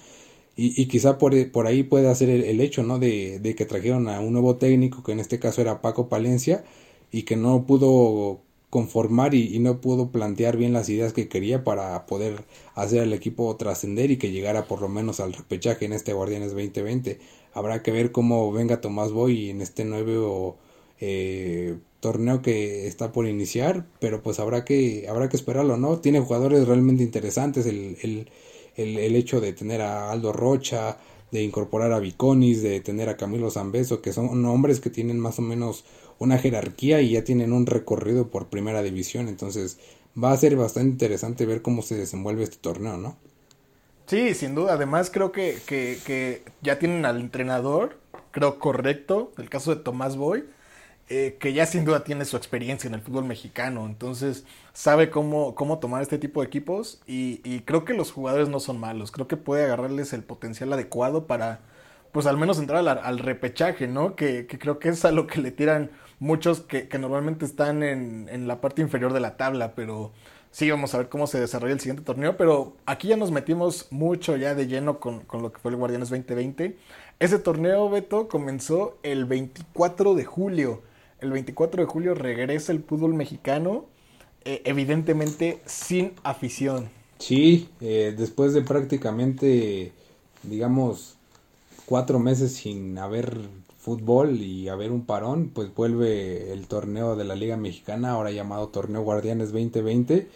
Y, y quizá por, por, ahí puede ser el, hecho, ¿no? De, de, que trajeron a un nuevo técnico, que en este caso era Paco Palencia, y que no pudo conformar y, no pudo plantear bien las ideas que quería para poder hacer al equipo trascender y que llegara por lo menos al repechaje en este Guardianes 2020. Habrá que ver cómo venga Tomás Boy en este nuevo eh, torneo que está por iniciar, pero pues habrá que, habrá que esperarlo, ¿no? Tiene jugadores realmente interesantes, el, el, el, el hecho de tener a Aldo Rocha, de incorporar a Viconis, de tener a Camilo Zambeso, que son hombres que tienen más o menos una jerarquía y ya tienen un recorrido por primera división. Entonces va a ser bastante interesante ver cómo se desenvuelve este torneo, ¿no? Sí, sin duda. Además creo que, que, que ya tienen al entrenador, creo correcto, el caso de Tomás Boy, eh, que ya sin duda tiene su experiencia en el fútbol mexicano, entonces sabe cómo, cómo tomar este tipo de equipos y, y, creo que los jugadores no son malos, creo que puede agarrarles el potencial adecuado para, pues al menos entrar al, repechaje, ¿no? Que, que, creo que es a lo que le tiran muchos que, normalmente están en, en, la parte inferior de la tabla, pero sí, vamos a ver cómo se desarrolla el siguiente torneo, pero aquí ya nos metimos mucho ya de lleno con, con lo que fue el Guardianes 2020. Ese torneo, Beto, comenzó el 24 de julio el 24 de julio regresa el fútbol mexicano, eh, evidentemente sin afición. Sí, eh, después de prácticamente, digamos, cuatro meses sin haber fútbol y haber un parón, pues vuelve el torneo de la Liga Mexicana, ahora llamado Torneo Guardianes 2020,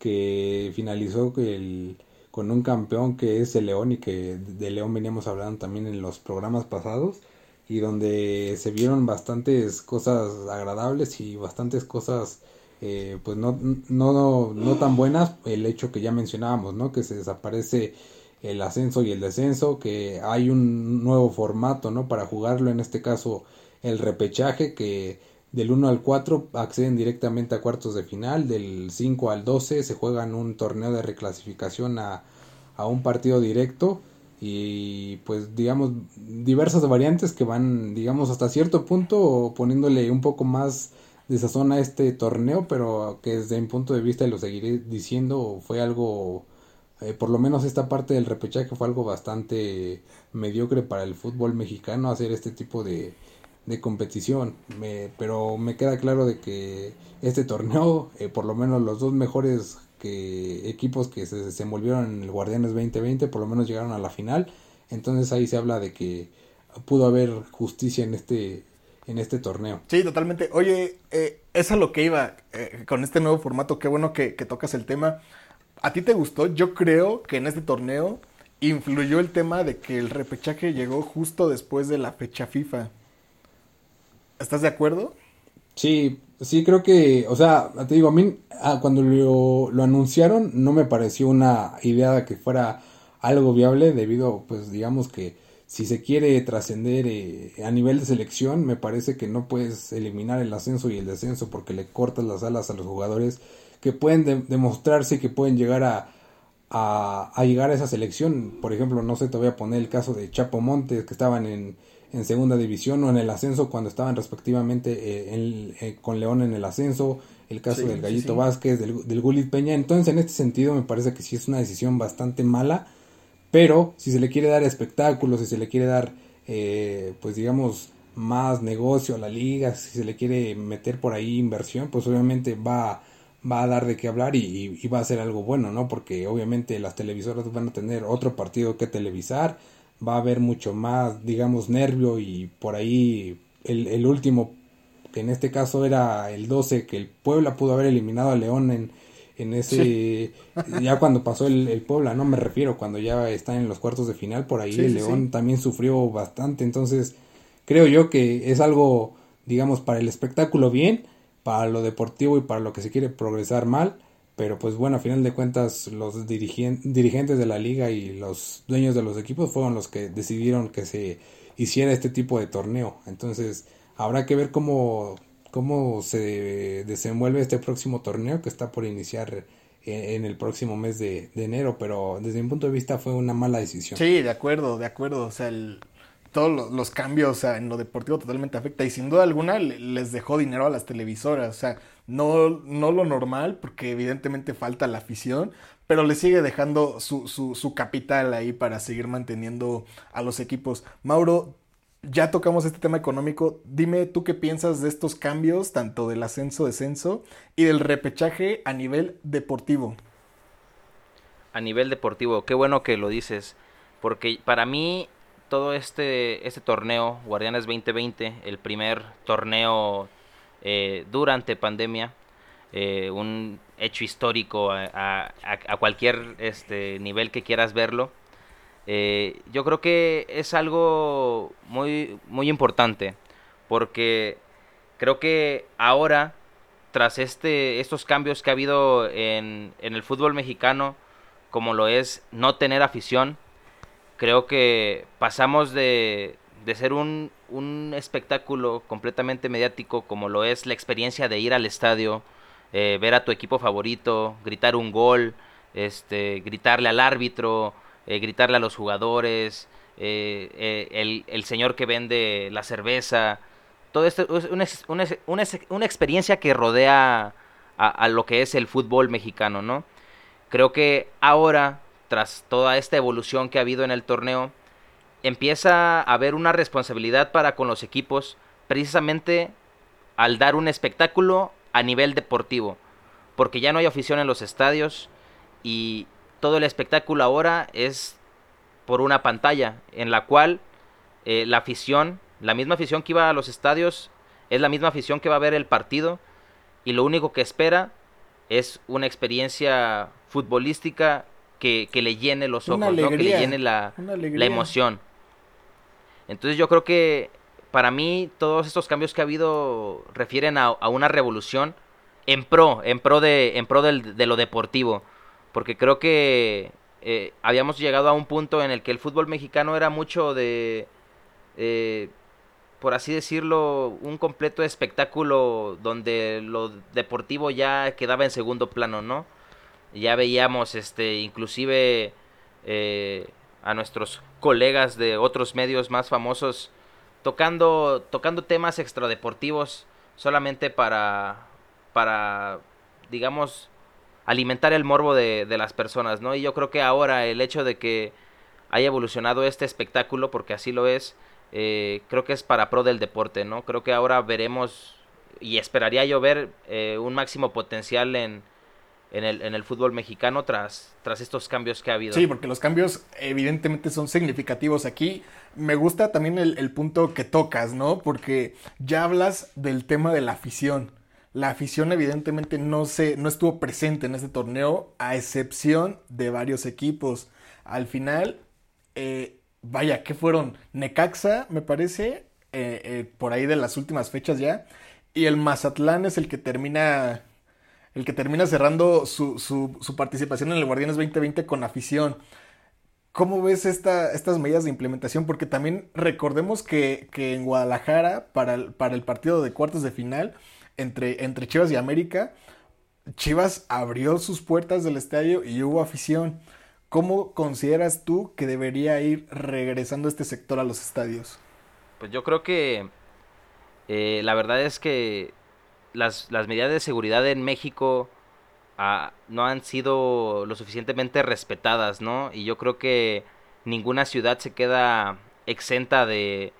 que finalizó el, con un campeón que es el León y que de León veníamos hablando también en los programas pasados y donde se vieron bastantes cosas agradables y bastantes cosas eh, pues no, no, no tan buenas el hecho que ya mencionábamos no que se desaparece el ascenso y el descenso que hay un nuevo formato no para jugarlo en este caso el repechaje que del 1 al 4 acceden directamente a cuartos de final del 5 al 12 se juegan un torneo de reclasificación a, a un partido directo y pues digamos diversas variantes que van digamos hasta cierto punto poniéndole un poco más de sazón a este torneo pero que desde mi punto de vista y lo seguiré diciendo fue algo eh, por lo menos esta parte del repechaje fue algo bastante mediocre para el fútbol mexicano hacer este tipo de, de competición me, pero me queda claro de que este torneo eh, por lo menos los dos mejores que equipos que se desenvolvieron en el Guardianes 2020 por lo menos llegaron a la final. Entonces ahí se habla de que pudo haber justicia en este en este torneo. Sí, totalmente. Oye, eh, es a lo que iba eh, con este nuevo formato. Qué bueno que, que tocas el tema. ¿A ti te gustó? Yo creo que en este torneo influyó el tema de que el repechaje llegó justo después de la fecha FIFA. ¿Estás de acuerdo? Sí, sí creo que, o sea, te digo, a mí ah, cuando lo, lo, anunciaron no me pareció una idea que fuera algo viable debido, pues digamos que si se quiere trascender eh, a nivel de selección, me parece que no puedes eliminar el ascenso y el descenso porque le cortas las alas a los jugadores que pueden de demostrarse que pueden llegar a, a, a llegar a esa selección. Por ejemplo, no sé, te voy a poner el caso de Chapo Montes que estaban en en segunda división o en el ascenso cuando estaban respectivamente eh, eh, con León en el ascenso, el caso del Gallito Vázquez, del, del Gulit Peña. Entonces, en este sentido, me parece que sí es una decisión bastante mala, pero si se le quiere dar espectáculo, si se le quiere dar, eh, pues digamos, más negocio a la liga, si se le quiere meter por ahí inversión, pues obviamente va, va a dar de qué hablar y, y va a ser algo bueno, ¿no? Porque obviamente las televisoras van a tener otro partido que televisar va a haber mucho más, digamos, nervio y por ahí el, el último, que en este caso era el 12, que el Puebla pudo haber eliminado a León en, en ese, *laughs* ya cuando pasó el, el, Puebla, no me refiero, cuando ya están en los cuartos de final, por ahí sí, el León sí. también sufrió bastante, entonces creo yo que es algo, digamos, para el espectáculo bien, para lo deportivo y para lo que se quiere progresar mal, pero pues bueno, a final de cuentas los dirigentes de la liga y los dueños de los equipos fueron los que decidieron que se hiciera este tipo de torneo. Entonces, habrá que ver cómo, cómo se desenvuelve este próximo torneo que está por iniciar en, el próximo mes de, enero, pero desde mi punto de vista fue una mala decisión. Sí, de acuerdo, de acuerdo. O sea, todos los, cambios en lo deportivo totalmente afecta y sin duda alguna les dejó dinero a las televisoras. O sea, no, no lo normal, porque evidentemente falta la afición, pero le sigue dejando su, su, su capital ahí para seguir manteniendo a los equipos. Mauro, ya tocamos este tema económico. Dime tú qué piensas de estos cambios, tanto del ascenso-descenso y del repechaje a nivel deportivo. A nivel deportivo, qué bueno que lo dices, porque para mí todo este, este torneo, Guardianes 2020, el primer torneo eh, durante pandemia, eh, un hecho histórico a, a, cualquier este, nivel que quieras verlo, eh, yo creo que es algo muy, muy importante porque creo que ahora, tras este, estos cambios que ha habido en, en el fútbol mexicano, como lo es no tener afición, creo que pasamos de, de ser un, un, espectáculo completamente mediático como lo es la experiencia de ir al estadio, eh, ver a tu equipo favorito, gritar un gol, este, gritarle al árbitro, eh, gritarle a los jugadores, eh, eh, el, señor que vende la cerveza. Todo esto es una, una, experiencia que rodea a, lo que es el fútbol mexicano, ¿no? Creo que ahora, tras toda esta evolución que ha habido en el torneo, empieza a haber una responsabilidad para con los equipos, precisamente al dar un espectáculo a nivel deportivo, porque ya no hay afición en los estadios y, todo el espectáculo ahora es por una pantalla en la cual eh, la afición, la misma afición que iba a los estadios, es la misma afición que va a ver el partido y lo único que espera es una experiencia futbolística que, le llene los ojos, que le llene la, la emoción. Entonces yo creo que para mí todos estos cambios que ha habido refieren a, una revolución en pro, en pro de, en pro de lo deportivo porque creo que eh, habíamos llegado a un punto en el que el fútbol mexicano era mucho de, eh, por así decirlo, un completo espectáculo donde lo deportivo ya quedaba en segundo plano, ¿no? Ya veíamos, este, inclusive eh, a nuestros colegas de otros medios más famosos tocando, tocando temas extradeportivos solamente para, para, digamos, alimentar el morbo de, las personas, ¿no? Y yo creo que ahora el hecho de que haya evolucionado este espectáculo, porque así lo es, eh, creo que es para pro del deporte, ¿no? Creo que ahora veremos y esperaría yo ver eh, un máximo potencial en, en, el, en el fútbol mexicano tras, tras estos cambios que ha habido. Sí, porque los cambios evidentemente son significativos aquí. Me gusta también el, punto que tocas, ¿no? Porque ya hablas del tema de la afición la afición evidentemente no, se, no estuvo presente en este torneo, a excepción de varios equipos. Al final, eh, vaya, ¿qué fueron? Necaxa, me parece, eh, eh, por ahí de las últimas fechas ya. Y el Mazatlán es el que termina, el que termina cerrando su, su, participación en el Guardianes 2020 con afición. ¿Cómo ves esta, estas medidas de implementación? Porque también recordemos que, que en Guadalajara, para para el partido de cuartos de final, entre, entre Chivas y América, Chivas abrió sus puertas del estadio y hubo afición. ¿Cómo consideras tú que debería ir regresando este sector a los estadios? Pues yo creo que eh, la verdad es que las, medidas de seguridad en México ah, no han sido lo suficientemente respetadas, ¿no? Y yo creo que ninguna ciudad se queda exenta de,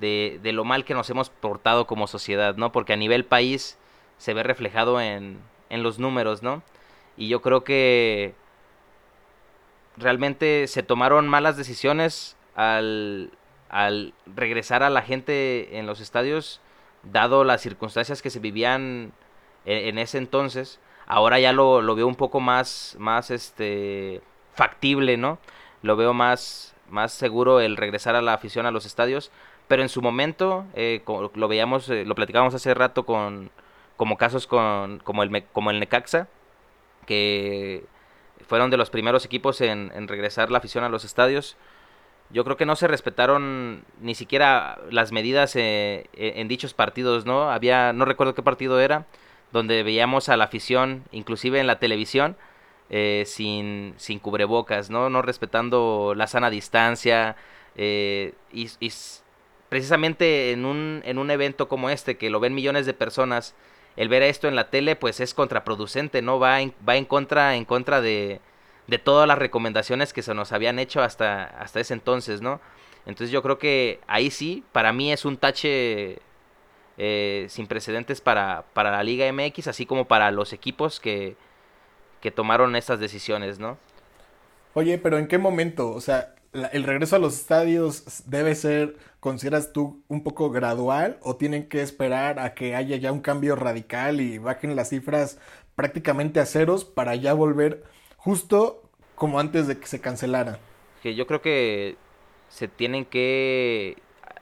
de, de, lo mal que nos hemos portado como sociedad, ¿no? Porque a nivel país se ve reflejado en, en los números, ¿no? Y yo creo que realmente se tomaron malas decisiones al, al regresar a la gente en los estadios, dado las circunstancias que se vivían en, ese entonces. Ahora ya lo, lo, veo un poco más, más este, factible, ¿no? Lo veo más, más seguro el regresar a la afición a los estadios pero en su momento eh, lo veíamos, eh, lo platicábamos hace rato con como casos con como el como el Necaxa que fueron de los primeros equipos en, regresar la afición a los estadios. Yo creo que no se respetaron ni siquiera las medidas eh, e, en dichos partidos, ¿no? Había, no recuerdo qué partido era, donde veíamos a la afición, inclusive en la televisión, eh, sin, sin cubrebocas, ¿no? No respetando la sana distancia. Eh, y, y, precisamente en un, en un evento como este, que lo ven millones de personas, el ver esto en la tele, pues es contraproducente, ¿no? Va en, va en contra, en contra de, de todas las recomendaciones que se nos habían hecho hasta, hasta ese entonces, ¿no? Entonces yo creo que ahí sí, para mí es un tache eh, sin precedentes para, para la Liga MX, así como para los equipos que, que tomaron estas decisiones, ¿no? Oye, pero ¿en qué momento? O sea, el regreso a los estadios debe ser, consideras tú, un poco gradual o tienen que esperar a que haya ya un cambio radical y bajen las cifras prácticamente a ceros para ya volver justo como antes de que se cancelara. Que yo creo que se tienen que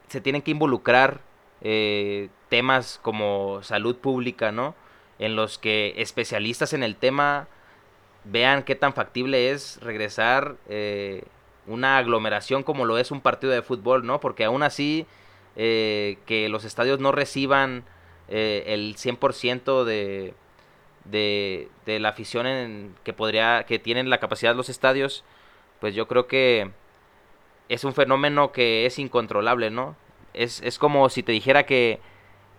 se tienen que involucrar eh, temas como salud pública, ¿no? En los que especialistas en el tema vean qué tan factible es regresar eh, una aglomeración como lo es un partido de fútbol, ¿no? Porque aún así eh, que los estadios no reciban el 100% de, de, de la afición en, que podría que tienen la capacidad los estadios pues yo creo que es un fenómeno que es incontrolable no es, es como si te dijera que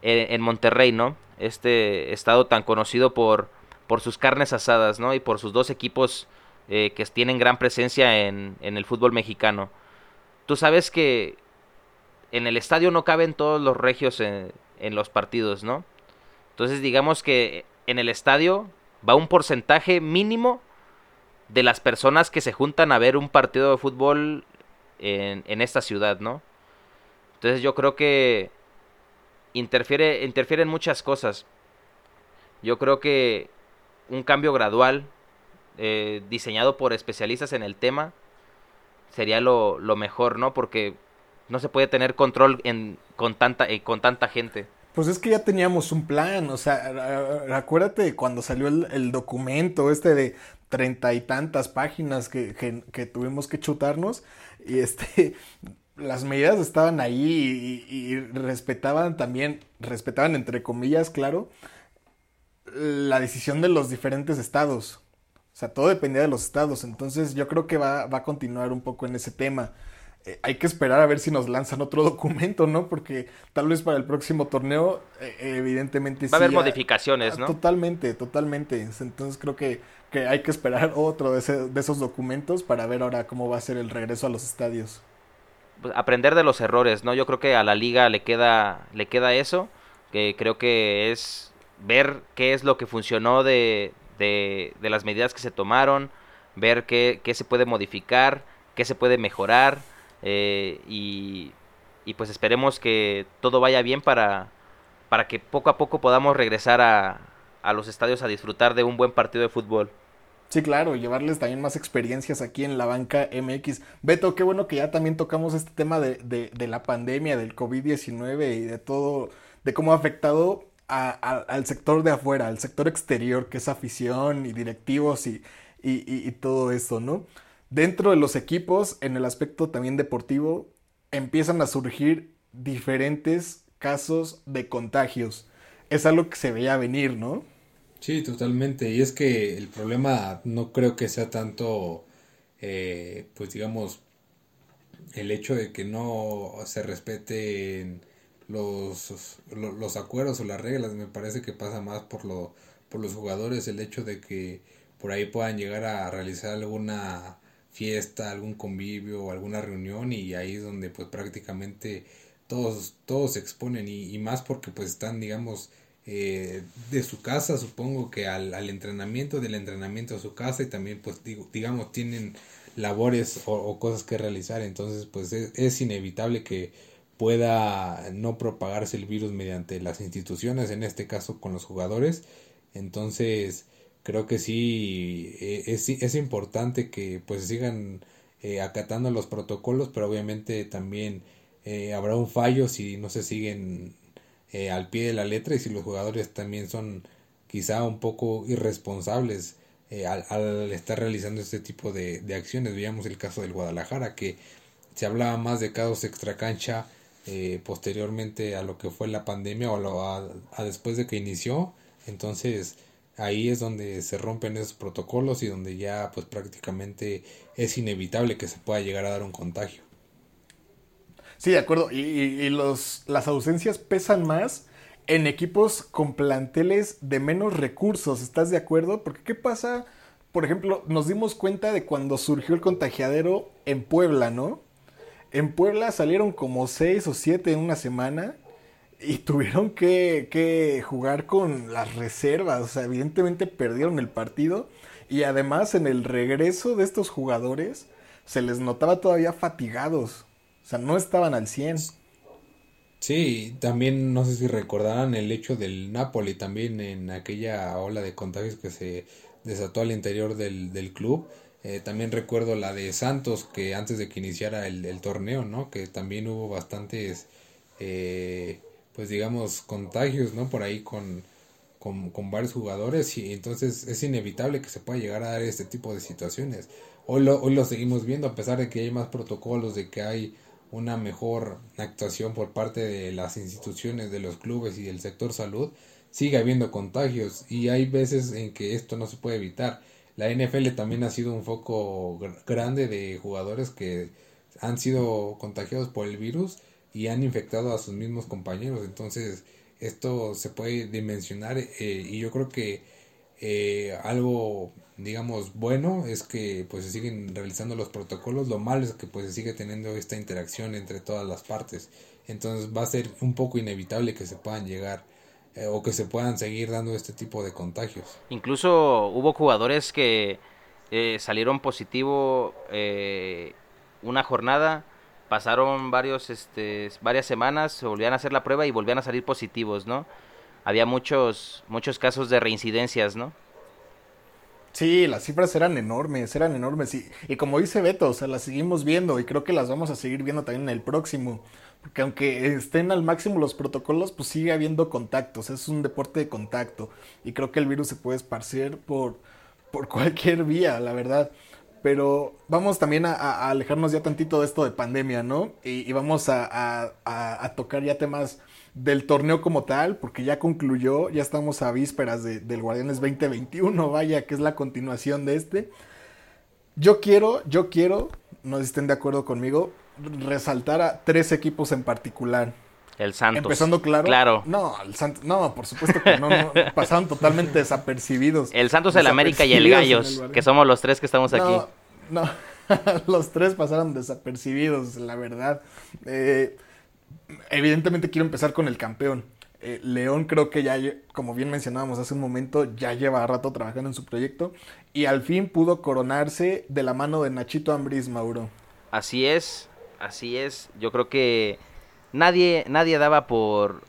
en, en Monterrey no este estado tan conocido por por sus carnes asadas no y por sus dos equipos eh, que tienen gran presencia en, en el fútbol mexicano. Tú sabes que en el estadio no caben todos los regios en, en los partidos no entonces digamos que en el estadio va un porcentaje mínimo de las personas que se juntan a ver un partido de fútbol en, en esta ciudad, ¿no? Entonces yo creo que interfiere, interfiere en muchas cosas. Yo creo que un cambio gradual, eh, diseñado por especialistas en el tema, sería lo, lo, mejor, ¿no? Porque no se puede tener control en, con, tanta, eh, con tanta gente. Pues es que ya teníamos un plan, o sea, acuérdate cuando salió el, documento este de treinta y tantas páginas que, que, que, tuvimos que chutarnos y este *laughs* las medidas estaban ahí y, y, respetaban también, respetaban entre comillas, claro, la decisión de los diferentes estados. O sea, todo dependía de los estados. Entonces yo creo que va, va a continuar un poco en ese tema. Eh, hay que esperar a ver si nos lanzan otro documento, ¿no? Porque tal vez para el próximo torneo, eh, evidentemente Va a haber modificaciones, ¿no? Totalmente, totalmente. Entonces creo que, que hay que esperar *laughs* otro de, ese, de, esos documentos para ver ahora cómo va a ser el regreso a los estadios. Pues aprender de los errores, ¿no? Yo creo que a la liga le queda, le queda eso, que creo que es ver qué es lo que funcionó de, de, de las medidas que se tomaron, ver qué, qué se puede modificar, qué se puede mejorar eh, y, pues esperemos que todo vaya bien para, para que poco a poco podamos regresar a, a, los estadios a disfrutar de un buen partido de fútbol. Sí, claro, llevarles también más experiencias aquí en la banca MX. Beto, qué bueno que ya también tocamos este tema de, de, la pandemia, del COVID-19 y de todo, de cómo ha afectado al sector de afuera, al sector exterior, que es afición y directivos y, y todo eso, ¿no? Dentro de los equipos, en el aspecto también deportivo, empiezan a surgir diferentes casos de contagios. Es algo que se veía venir, ¿no? Sí, totalmente. Y es que el problema no creo que sea tanto, eh, pues digamos, el hecho de que no se respeten los, los acuerdos o las reglas. Me parece que pasa más por, lo, por los jugadores, el hecho de que por ahí puedan llegar a realizar alguna fiesta, algún convivio o alguna reunión y ahí es donde pues prácticamente todos, todos se exponen y, y más porque pues están digamos eh, de su casa supongo que al, al, entrenamiento, del entrenamiento a su casa y también pues digo, digamos tienen labores o, o, cosas que realizar entonces pues es, es inevitable que pueda no propagarse el virus mediante las instituciones, en este caso con los jugadores. Entonces, creo que sí eh, es, es importante que pues sigan eh, acatando los protocolos, pero obviamente también eh, habrá un fallo si no se siguen eh, al pie de la letra y si los jugadores también son quizá un poco irresponsables al, al, estar realizando este tipo de, de acciones. Veamos el caso del Guadalajara que se hablaba más de casos extracancha eh, posteriormente a lo que fue la pandemia o a, a, después de que inició. Entonces ahí es donde se rompen esos protocolos y donde ya pues prácticamente es inevitable que se pueda llegar a dar un contagio. Sí, de acuerdo. Y, los, las ausencias pesan más en equipos con planteles de menos recursos. ¿Estás de acuerdo? Porque ¿qué pasa? Por ejemplo, nos dimos cuenta de cuando surgió el contagiadero en Puebla, ¿no? En Puebla salieron como seis o siete en una semana y tuvieron que, que, jugar con las reservas. O sea, evidentemente perdieron el partido. Y además en el regreso de estos jugadores se les notaba todavía fatigados. O sea, no estaban al 100. Sí, también no sé si recordarán el hecho del Napoli también en aquella ola de contagios que se desató al interior del, del club. Eh, también recuerdo la de Santos que antes de que iniciara el, torneo, ¿no? Que también hubo bastantes, eh, pues digamos, contagios, ¿no? Por ahí con, con, con, varios jugadores y entonces es inevitable que se pueda llegar a dar este tipo de situaciones. Hoy lo, hoy lo seguimos viendo a pesar de que hay más protocolos, de que hay una mejor actuación por parte de las instituciones, de los clubes y del sector salud, sigue habiendo contagios y hay veces en que esto no se puede evitar. La NFL también ha sido un foco grande de jugadores que han sido contagiados por el virus y han infectado a sus mismos compañeros. Entonces, esto se puede dimensionar eh, y yo creo que eh, algo digamos bueno es que pues se siguen realizando los protocolos. Lo malo es que pues se sigue teniendo esta interacción entre todas las partes. Entonces va a ser un poco inevitable que se puedan llegar eh, o que se puedan seguir dando este tipo de contagios. Incluso hubo jugadores que salieron positivo una jornada pasaron varios este varias semanas se volvían a hacer la prueba y volvían a salir positivos no había muchos muchos casos de reincidencias no Sí, las cifras eran enormes, eran enormes. Y, y, como dice Beto, o sea, las seguimos viendo y creo que las vamos a seguir viendo también en el próximo. Porque aunque estén al máximo los protocolos, pues sigue habiendo contactos. Es un deporte de contacto. Y creo que el virus se puede esparcir por, por *laughs* cualquier vía, la verdad. Pero vamos también a, alejarnos ya tantito de esto de pandemia, ¿no? Y, vamos a, tocar ya temas del torneo como tal, porque ya concluyó, ya estamos a vísperas de, del Guardianes 2021, vaya, que es la continuación de este. Yo quiero, yo quiero, no estén de acuerdo conmigo, resaltar a tres equipos en particular. El Santos. Empezando claro. Claro. No, el Santos, no, por supuesto que no, no *laughs* pasaron totalmente desapercibidos. El Santos, el América y el Gallos, el que somos los tres que estamos no, aquí. No, *laughs* los tres pasaron desapercibidos, la verdad. Eh, evidentemente quiero empezar con el campeón. Eh, León creo que ya, como bien mencionábamos hace un momento, ya lleva rato trabajando en su proyecto y al fin pudo coronarse de la mano de Nachito Ambriz, Mauro. Así es, así es. Yo creo que nadie, nadie daba por,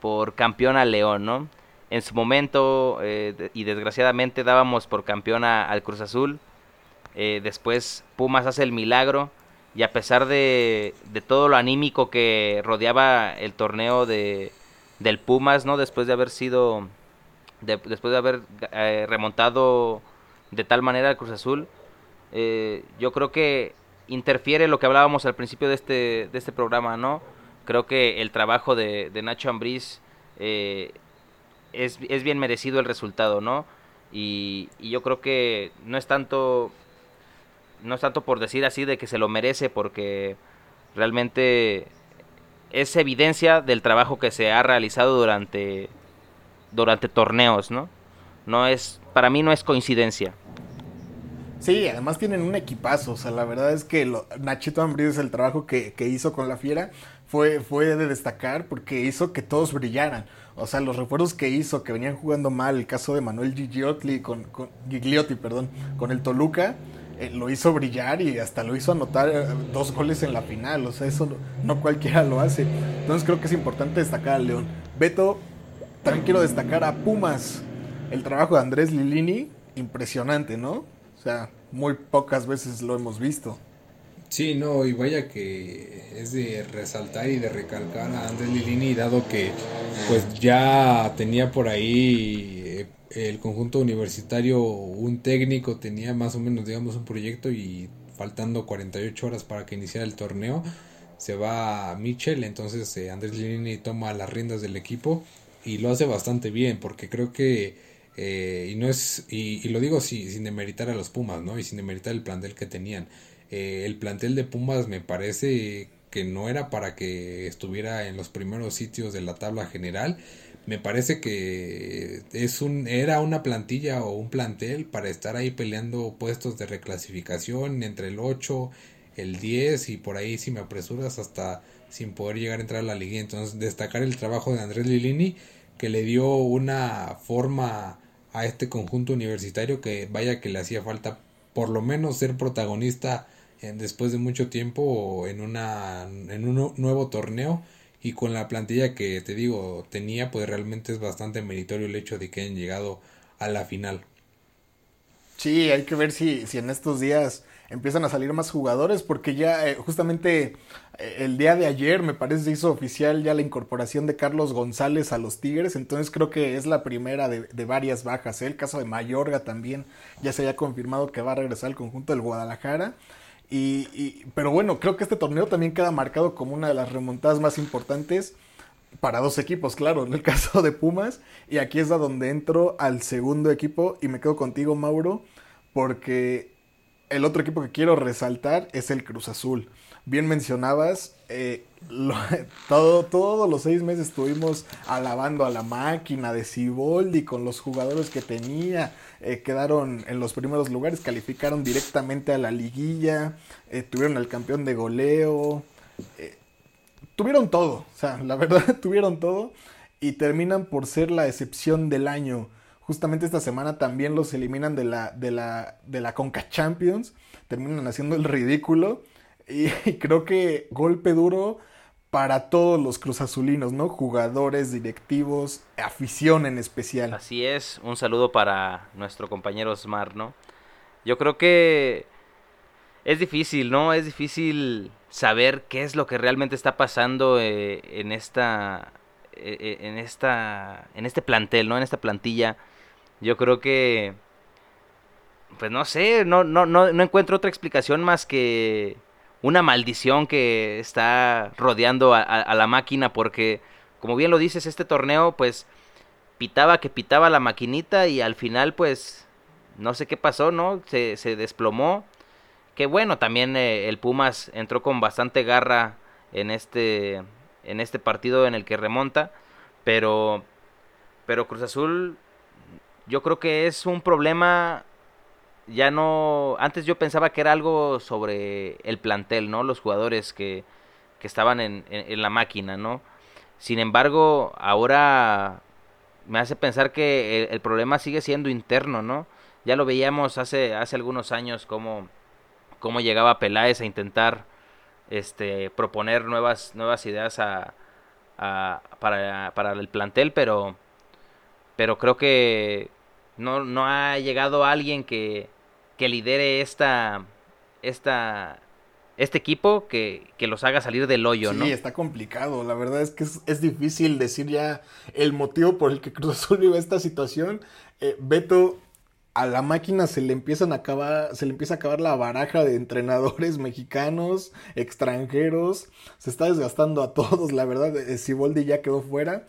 por campeón a León, ¿no? En su momento, eh, y desgraciadamente dábamos por campeón a, al Cruz Azul. Eh, después Pumas hace el milagro y a pesar de, de, todo lo anímico que rodeaba el torneo de, del Pumas, ¿no? Después de haber sido, de, después de haber eh, remontado de tal manera el Cruz Azul, eh, yo creo que interfiere lo que hablábamos al principio de este, de este programa, ¿no? Creo que el trabajo de, Nacho Ambriz eh, es, es bien merecido el resultado, ¿no? Y, y yo creo que no es tanto no es tanto por decir así de que se lo merece, porque realmente es evidencia del trabajo que se ha realizado durante, durante torneos, ¿no? No es, para mí no es coincidencia. Sí, además tienen un equipazo, o sea, la verdad es que lo, Nachito Ambriz, el trabajo que, que, hizo con la Fiera, fue, fue de destacar porque hizo que todos brillaran. O sea, los refuerzos que hizo, que venían jugando mal, el caso de Manuel Gigliotti con, Gigliotti, perdón, con el Toluca, eh, lo hizo brillar y hasta lo hizo anotar eh, dos goles en la final. O sea, eso no, cualquiera lo hace. Entonces creo que es importante destacar al León. Beto, también quiero destacar a Pumas. El trabajo de Andrés Lilini, impresionante, ¿no? O sea, muy pocas veces lo hemos visto. Sí, no, y vaya que es de resaltar y de recalcar a Andrés Lilini, dado que pues ya tenía por ahí el conjunto universitario, un técnico tenía más o menos, digamos, un proyecto y faltando 48 horas para que iniciara el torneo, se va a entonces eh, Andrés Lilini toma las riendas del equipo y lo hace bastante bien porque creo que eh, y no es y, lo digo sin demeritar a los Pumas no y sin demeritar el plantel que tenían eh, el plantel de Pumas me parece que no era para que estuviera en los primeros sitios de la tabla general. Me parece que es un era una plantilla o un plantel para estar ahí peleando puestos de reclasificación entre el 8 el 10 y por ahí si me apresuras hasta sin poder llegar a entrar a la liga entonces destacar el trabajo de Andrés Lilini que le dio una forma a este conjunto universitario que vaya que le hacía falta por lo menos ser protagonista después de mucho tiempo en una en un nuevo torneo y con la plantilla que te digo tenía pues realmente es bastante meritorio el hecho de que hayan llegado a la final sí hay que ver si, si en estos días empiezan a salir más jugadores porque ya eh, justamente eh, el día de ayer me parece se hizo oficial ya la incorporación de Carlos González a los Tigres, entonces creo que es la primera de, varias bajas. ¿eh? El caso de Mayorga también ya se había confirmado que va a regresar al conjunto del Guadalajara. Y, pero bueno, creo que este torneo también queda marcado como una de las remontadas más importantes para dos equipos, claro, en el *laughs* caso de Pumas. Y aquí es a donde entro al segundo equipo y me quedo contigo, Mauro, porque el otro equipo que quiero resaltar es el Cruz Azul. Bien mencionabas, eh, *laughs* todo, todos los seis meses estuvimos alabando a la máquina de Ciboldi con los jugadores que tenía. Eh, quedaron en los primeros lugares, calificaron directamente a la liguilla, eh, tuvieron al campeón de goleo. tuvieron todo, o sea, la *laughs* verdad tuvieron todo y terminan por ser la excepción del año Justamente esta semana también los eliminan de la, de la, de la Conca Champions. Terminan haciendo el ridículo. *laughs* Y, creo que golpe duro para todos los cruzazulinos, ¿no? Jugadores, directivos, afición en especial. Así es, un saludo para nuestro compañero Osmar, ¿no? Yo creo que es difícil, ¿no? Es difícil saber qué es lo que realmente está pasando eh, en esta eh, eh, en esta en este plantel, ¿no? En esta plantilla yo creo que, pues no sé, no, no, no, no encuentro otra explicación más que una maldición que está rodeando a, la máquina porque, como bien lo dices, este torneo pues pitaba que pitaba la maquinita y al final pues no sé qué pasó, ¿no? Se, se desplomó. Que bueno, también eh, el Pumas entró con bastante garra en este, en este partido en el que remonta, pero, pero Cruz Azul yo creo que es un problema ya no antes yo pensaba que era algo sobre el plantel no los jugadores que, que estaban en, en, la máquina no sin embargo ahora me hace pensar que el, problema sigue siendo interno no ya lo veíamos hace hace algunos años como cómo llegaba Peláez a intentar este proponer nuevas nuevas ideas a, a, para, para el plantel pero pero creo que no, no ha llegado alguien que, que lidere esta, esta, este equipo que, que, los haga salir del hoyo, ¿no? Sí, está complicado. La verdad es que es, difícil decir ya el motivo por el que Cruz Azul vive esta situación. Eh, Beto, a la máquina se le empiezan a acabar, se le empieza a acabar la baraja de entrenadores *laughs* mexicanos, extranjeros. Se está desgastando a todos, la verdad. Eh, Siboldi ya quedó fuera.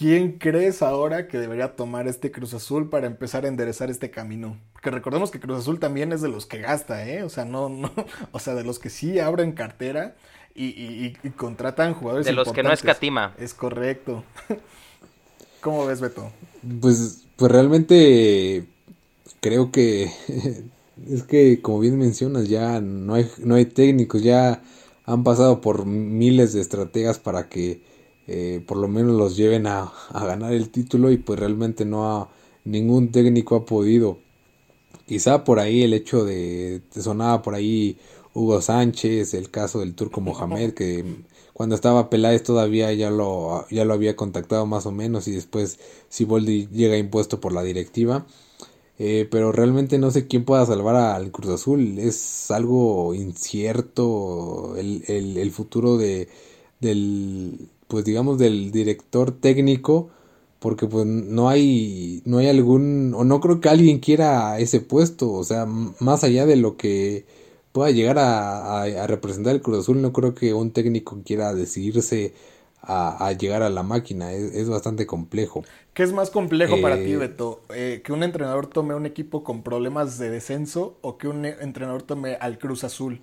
¿Quién crees ahora que debería tomar este Cruz Azul para empezar a enderezar este camino? Porque recordemos que Cruz Azul también es de los que gasta, ¿eh? O sea, no, no, *laughs* o sea, de los que sí abren cartera y, contratan jugadores. De los que no escatima. Es correcto. *laughs* ¿Cómo ves, Beto? Pues, pues realmente creo que *laughs* es que, como bien mencionas, ya no hay, no hay técnicos, ya han pasado por miles de estrategas para que eh, por lo menos los lleven a, ganar el título y pues realmente no ha, ningún técnico ha podido. Quizá por ahí el hecho de, sonaba por ahí Hugo Sánchez, el caso del turco Mohamed, que cuando estaba Peláez todavía ya lo, ya lo había contactado más o menos y después Siboldi llega impuesto por la directiva. Eh, pero realmente no sé quién pueda salvar al Cruz Azul. Es algo incierto el, el, el futuro de, del, pues digamos del director técnico porque pues no hay no hay algún o no creo que alguien quiera ese puesto o sea más allá de lo que pueda llegar a, a, representar el Cruz Azul, no creo que un técnico quiera decidirse a, llegar a la máquina. Es, bastante complejo. ¿Qué es más complejo para ti, eh, Beto? Eh, ¿Que un entrenador tome un equipo con problemas de descenso o que un entrenador tome al Cruz Azul?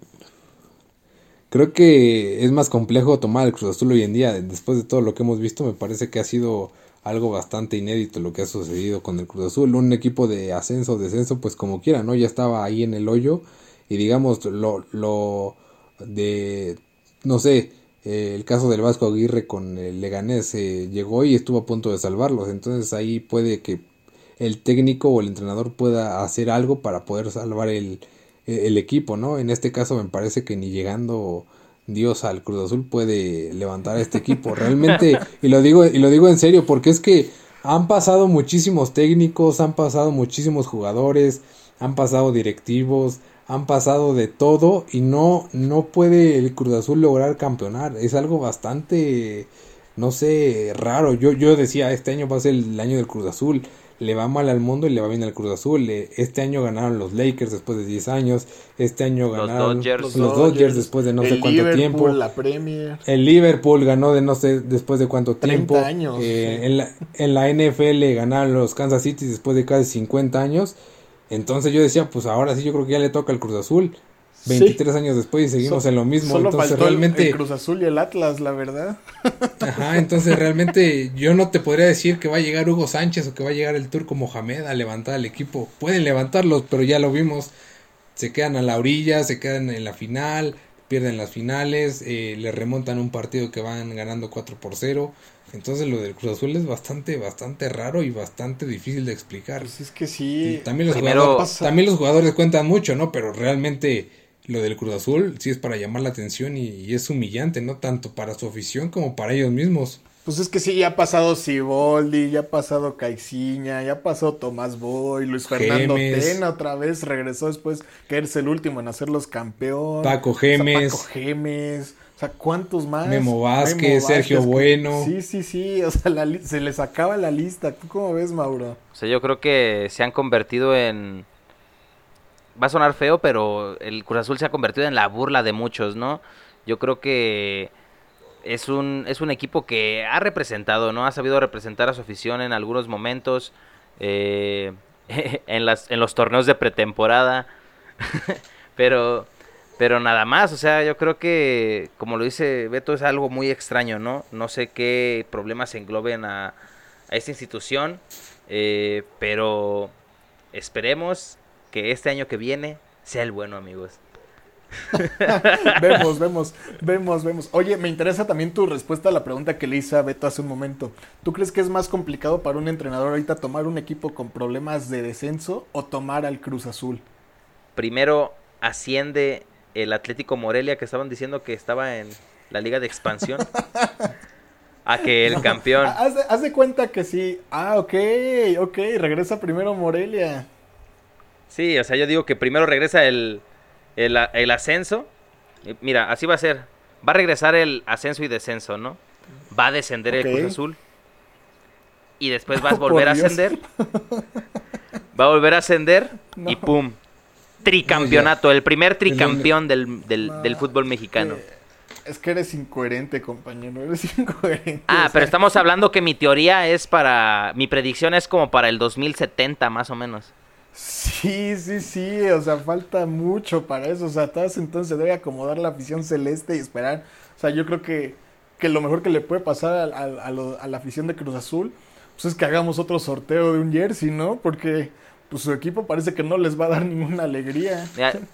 Creo que es más complejo tomar el Cruz Azul hoy en día. Después de todo lo que hemos visto, me parece que ha sido algo bastante inédito lo que ha sucedido con el Cruz Azul. Un equipo de ascenso o descenso, pues como quiera, ¿no? Ya estaba ahí en el hoyo. Y digamos, lo, lo de, no sé, eh, el caso del Vasco Aguirre con el Leganés eh, llegó y estuvo a punto de salvarlos. Entonces ahí puede que el técnico o el entrenador pueda hacer algo para poder salvar el, el equipo, ¿no? En este caso me parece que ni llegando Dios al Cruz Azul puede levantar a este equipo. Realmente, *laughs* y lo digo, y lo digo en serio, porque es que han pasado muchísimos técnicos, han pasado muchísimos jugadores, han pasado directivos, han pasado de todo y no, no puede el Cruz Azul lograr campeonar. Es algo bastante, no sé, raro. Yo, yo decía, este año va a ser el año del Cruz Azul le va mal al mundo y le va bien al Cruz Azul. Este año ganaron los Lakers después de 10 años. Este año ganaron los Dodgers, después de no sé cuánto tiempo. La Premier. El Liverpool ganó de no sé después de cuánto tiempo. años. Eh, en, la, en la NFL ganaron los Kansas City después de casi 50 años. Entonces yo decía, pues ahora sí yo creo que ya le toca al Cruz Azul. 23 años después y seguimos en lo mismo. Solo entonces realmente el, Cruz Azul y el Atlas, la verdad. Ajá, entonces realmente yo no te podría decir que va a llegar Hugo Sánchez o que va a llegar el Turco Mohamed a levantar al equipo. Pueden levantarlos, pero ya lo vimos. Se quedan a la orilla, se quedan en la final, pierden las finales, eh, le remontan un partido que van ganando 4 por 0. Entonces lo del Cruz Azul es bastante, bastante raro y bastante difícil de explicar. Pues es que sí. también los, jugadores, también los jugadores cuentan mucho, ¿no? Pero realmente lo del Cruz Azul sí es para llamar la atención y, es humillante, ¿no? Tanto para su afición como para ellos mismos. Pues es que sí, ya ha pasado Siboldi, ya ha pasado Caiciña, ya pasó Tomás Boy, Luis Fernando Tena otra vez regresó después que eres el último en hacer los campeones. Paco Gemes. Paco Gemes. O sea, ¿cuántos más? Memo Vázquez, Sergio Bueno. Sí, sí, sí. O sea, se les acaba la lista. ¿Tú cómo ves, Mauro? O sea, yo creo que se han convertido en va a sonar feo, pero el Cruz Azul se ha convertido en la burla de muchos, ¿no? Yo creo que es un, es un equipo que ha representado, ¿no? Ha sabido representar a su afición en algunos momentos, eh, *laughs* en, las, en los torneos de pretemporada, *laughs* pero, pero nada más, o sea, yo creo que, como lo dice Beto, es algo muy extraño, ¿no? No sé qué problemas engloben a, a esta institución, eh, pero esperemos que este año que viene sea el bueno, amigos. *laughs* vemos, vemos, vemos, vemos. Oye, me interesa también tu respuesta a la pregunta que le hice a Beto hace un momento. ¿Tú crees que es más complicado para un entrenador ahorita tomar un equipo con problemas de descenso o tomar al Cruz Azul? Primero asciende el Atlético Morelia que estaban diciendo que estaba en la liga de expansión. *laughs* a que el campeón. Haz de, cuenta que sí. Ah, ok, ok. Regresa primero Morelia. Sí, o sea, yo digo que primero regresa el, el, ascenso. Mira, así va a ser. Va a regresar el ascenso y descenso, ¿no? Va a descender el Cruz Azul. Y después va a *laughs* volver a ascender. Va a volver a ascender *laughs* y ¡pum! Tricampeonato, el primer tricampeón del, del, fútbol mexicano. Es que eres incoherente, compañero. Eres *laughs* incoherente. Ah, pero estamos hablando que mi teoría es para. Mi predicción es como para el 2070, más o menos. Sí, sí, sí, o sea, falta mucho para eso, o sea, todas entonces debe acomodar la afición celeste y esperar, o sea, yo creo que, que lo mejor que le puede pasar a, a, la afición de Cruz Azul, pues es que hagamos otro sorteo de un jersey, ¿no? Porque pues su equipo parece que no les va a dar *laughs* ninguna alegría.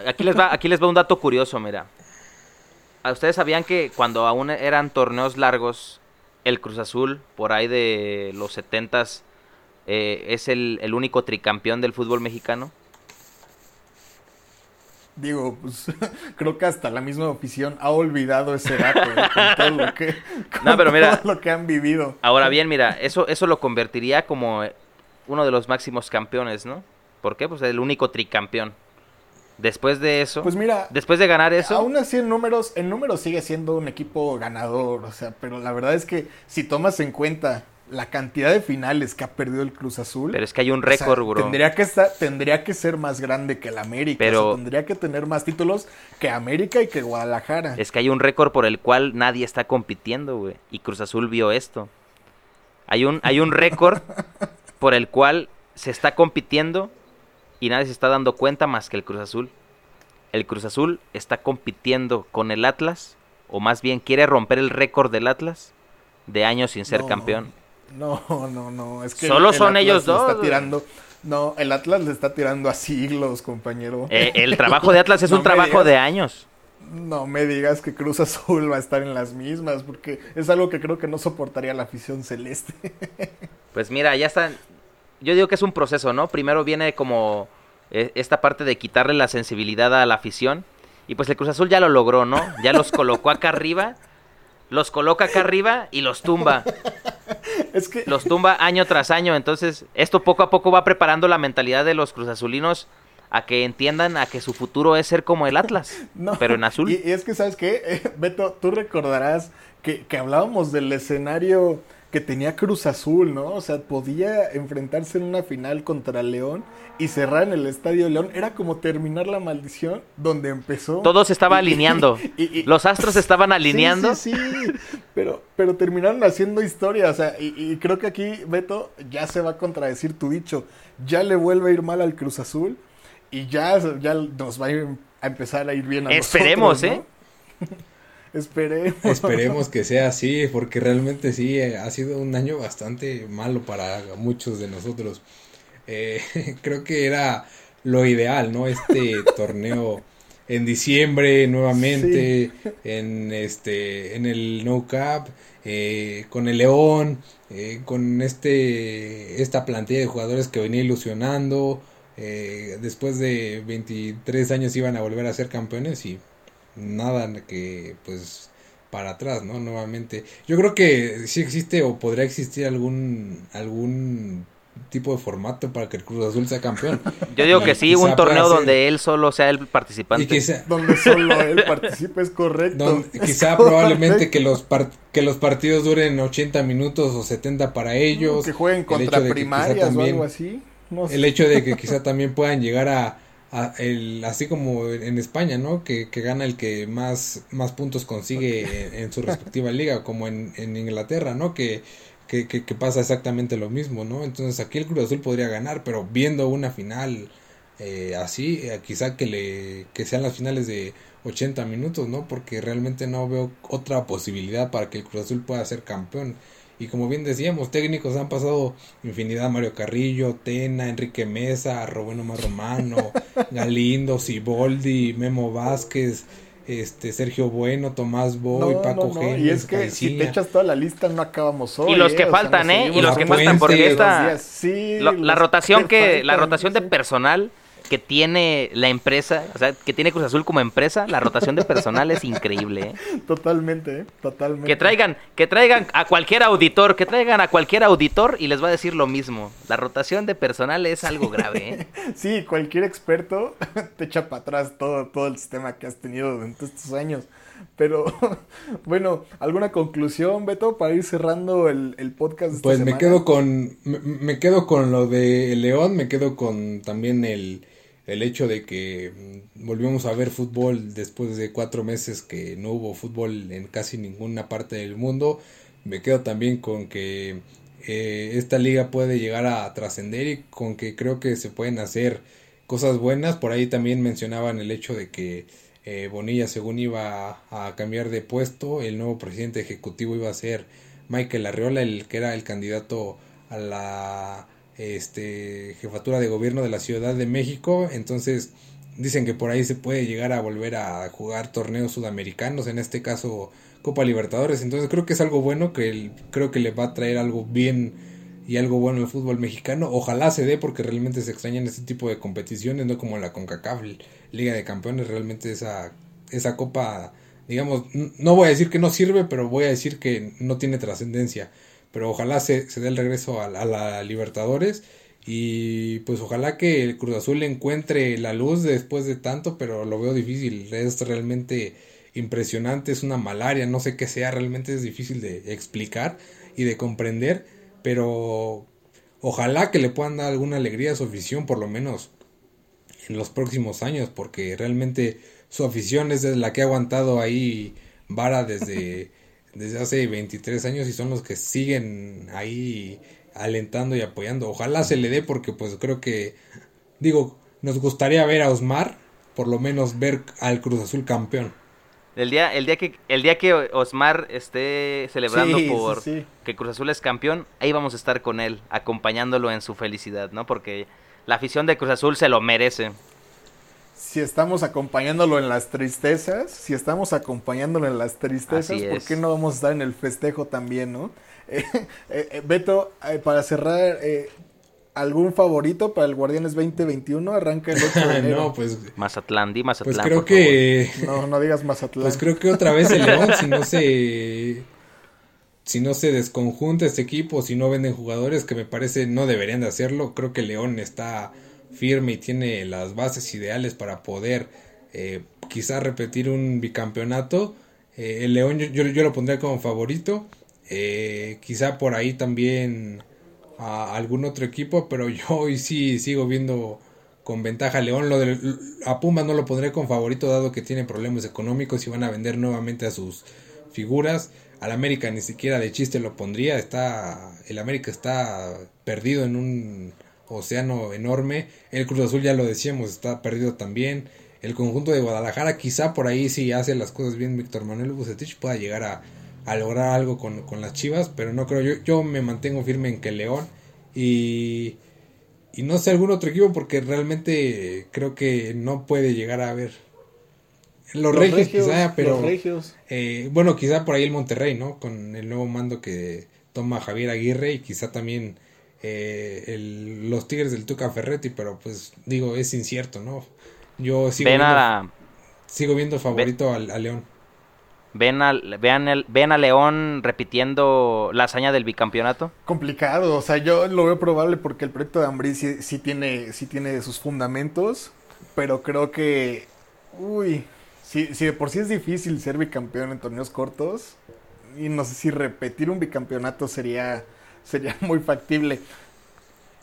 aquí les va, aquí les va un dato curioso, mira. ¿Ustedes sabían que cuando aún eran torneos largos, el Cruz Azul, por ahí de los setentas, eh, es el, único tricampeón del fútbol mexicano? Digo, pues *laughs* creo que hasta la misma afición ha olvidado ese dato ¿eh? con todo lo que, *laughs* lo que han vivido. Ahora bien, mira, eso, eso lo convertiría como uno de los máximos campeones, ¿no? ¿Por qué? Pues el único tricampeón. Después de eso, pues mira, después de ganar eso, aún así en números, en números sigue siendo un equipo ganador, o sea, pero la verdad es que si tomas en cuenta la cantidad de finales que ha perdido el Cruz Azul. Pero es que hay un récord, bro. Tendría que, estar, tendría que ser más grande que el América. Pero tendría que tener más títulos que América y que Guadalajara. Es que hay un récord por el cual nadie está compitiendo, güey. Y Cruz Azul vio esto. Hay un, hay un récord *laughs* por el cual se está compitiendo y nadie se está dando cuenta más que el Cruz Azul. El Cruz Azul está compitiendo con el Atlas, o más bien quiere romper el récord del Atlas de años sin ser campeón. No, no, no. Es que Solo son ellos dos. Está tirando, no, el Atlas le está tirando a siglos, compañero. Eh, el trabajo de Atlas es un trabajo de años. No me digas que Cruz Azul va a estar en las mismas, porque es algo que creo que no soportaría la afición celeste. *laughs* Pues mira, ya están. Yo digo que es un proceso, ¿no? Primero viene como eh, esta parte de quitarle la sensibilidad a la afición. Y pues el Cruz Azul ya lo logró, ¿no? Ya los colocó acá arriba los coloca acá arriba y los tumba. *laughs* Es que... Los tumba año tras año. Entonces, esto poco a poco va preparando la mentalidad de los cruzazulinos a que entiendan a que su futuro es ser como el Atlas, *laughs* pero en azul. Y, es que, ¿sabes qué? *laughs* Beto, tú recordarás que, que hablábamos del escenario que tenía Cruz Azul, ¿no? O sea, podía enfrentarse en una final contra León y cerrar en el Estadio León. Era como terminar la maldición donde empezó. Todo se estaba alineando. *laughs* Y, Los astros estaban alineando. Sí, sí, Pero, pero terminaron haciendo historia. O sea, y, creo que aquí, Beto, ya se va a contradecir tu dicho. Ya le vuelve a ir mal al Cruz Azul y ya, ya nos va a, empezar a ir bien a Esperemos, ¿eh? *laughs* Esperemos. Esperemos que sea así, porque realmente sí, eh, ha sido un año bastante malo para muchos de nosotros. Eh, *laughs* creo que era lo ideal, ¿no? Este *laughs* torneo en diciembre nuevamente, en este, en el No Cap, eh, con el León, con este, esta plantilla de jugadores que venía ilusionando. después de 23 años iban a volver a ser campeones y nada que pues para atrás, ¿no? Nuevamente. Yo creo que sí existe o podría existir algún algún tipo de formato para que el Cruz Azul sea campeón. *laughs* Yo digo que sí, un torneo donde él solo sea el participante. donde solo él participe es correcto. quizá probablemente que los que los partidos duren 80 minutos o 70 para ellos. Que jueguen contra primarias o algo así. El hecho de que quizá también puedan llegar a el, así como en España, ¿no? Que, gana el que más, más puntos consigue en, su respectiva liga, como en, en Inglaterra, ¿no? Que, que, que, pasa exactamente lo mismo, ¿no? Entonces aquí el Cruz Azul podría ganar, pero viendo una final eh, así, eh, quizá que, le, que sean las finales de 80 minutos, ¿no? Porque realmente no veo otra posibilidad para que el Cruz Azul pueda ser campeón. Y como bien decíamos, técnicos han pasado infinidad, Mario Carrillo, Tena, Enrique Mesa, Rubén Omar Romano, *laughs* Galindo, Siboldi, Memo Vázquez, este Sergio Bueno, Tomás Boy, Paco no, Y es que si te echas toda la lista no acabamos hoy. Y los que ¿eh? faltan, ¿eh? Y los que faltan porque esta la rotación que la rotación de personal que tiene la empresa, o sea, que tiene Cruz Azul como empresa, la rotación de personal es increíble. ¿eh? *laughs* Totalmente, ¿eh? totalmente. Que traigan, que traigan a cualquier auditor, que traigan a cualquier auditor y les va a decir lo mismo. La rotación de personal es algo grave. ¿eh? *laughs* sí, cualquier experto *laughs* te echa para atrás todo, todo el sistema que has tenido durante estos años. Pero bueno, ¿alguna conclusión, Beto, para ir cerrando el, podcast? pues me quedo con me, quedo con lo de León, me quedo con también el el hecho de que mm, volvimos a ver fútbol después de cuatro meses que no hubo fútbol en casi ninguna parte del mundo. Me quedo también con que eh, esta liga puede llegar a trascender y con que creo que se pueden hacer cosas buenas. Por ahí también mencionaban el hecho de que eh, Bonilla según iba a, cambiar de puesto, el nuevo presidente ejecutivo iba a ser Michael Arriola, el que era el candidato a la este, jefatura de gobierno de la Ciudad de México. Entonces dicen que por ahí se puede llegar a volver a jugar torneos sudamericanos, en este caso Copa Libertadores. Entonces creo que es algo bueno, que creo que le va a traer algo bien y algo bueno al fútbol mexicano. Ojalá se dé porque realmente se extrañan este tipo de competiciones, no como la CONCACAF, Liga de Campeones, realmente esa, esa copa, digamos, no voy a decir que no sirve, pero voy a decir que no tiene trascendencia pero ojalá se, se dé el regreso a, la Libertadores. Y pues ojalá que el Cruz Azul encuentre la luz después de tanto, pero lo veo difícil, es realmente impresionante, es una malaria, no sé qué sea, realmente es difícil de explicar y de comprender, pero ojalá que le puedan dar alguna alegría a su afición, por lo menos en los próximos años, porque realmente su afición es la que ha aguantado ahí vara desde, *laughs* desde hace 23 años y son los que siguen ahí alentando y apoyando. Ojalá se le dé porque pues creo que, digo, nos gustaría ver a Osmar, por lo menos ver al Cruz Azul campeón. El día, el día que el día que Osmar esté celebrando por que Cruz Azul es campeón, ahí vamos a estar con él, acompañándolo en su felicidad, ¿no? Porque la afición de Cruz Azul se lo merece. Si estamos acompañándolo en las tristezas, si estamos acompañándolo en las tristezas, ¿por qué no vamos a estar en el festejo también, no? *laughs* Eh, eh, Beto, eh, para cerrar, ¿algún favorito para el Guardianes 2021? Arranca el 8 de *laughs* enero. no, pues... Mazatlán, di Mazatlán, Pues creo que... No, no digas Mazatlán. Pues creo que otra vez el *laughs* León, si no se... Si no se desconjunta este equipo, si no venden jugadores, que me parece no deberían de hacerlo, creo que León está firme y tiene las bases ideales para poder eh, quizás repetir un bicampeonato. el León yo, yo, lo pondría como favorito. Eh, quizá por ahí también a algún otro equipo, pero yo *laughs* hoy sí sigo viendo con ventaja a León. Lo de, a Pumas no lo pondré con favorito dado que tiene problemas económicos y van a vender nuevamente a sus figuras. Al América ni siquiera de chiste lo pondría. Está, el América está perdido en un océano enorme. El Cruz Azul ya lo decíamos, está perdido también. El conjunto de Guadalajara quizá por ahí si hace las cosas bien Víctor Manuel Bucetich pueda llegar a a lograr algo con, las Chivas, pero no creo, yo, yo me mantengo firme en que León y, y no sé algún otro equipo porque realmente creo que no puede llegar a ver. Los, Regios, quizá, pero eh, bueno, quizá por ahí el Monterrey, ¿no? Con el nuevo mando que toma Javier Aguirre y quizá también eh, el, los Tigres del Tuca Ferretti, pero pues digo, es incierto, ¿no? Yo sigo, viendo, sigo viendo favorito al, a León. ¿Ven a, vean el, ¿Ven a León repitiendo la hazaña del bicampeonato? Complicado, o sea, yo lo veo probable porque el proyecto de Ambrí sí, tiene, sí tiene sus fundamentos, pero creo que, uy, si, si de por sí es difícil ser bicampeón en torneos cortos, y no sé si repetir un bicampeonato sería, sería *laughs* muy factible.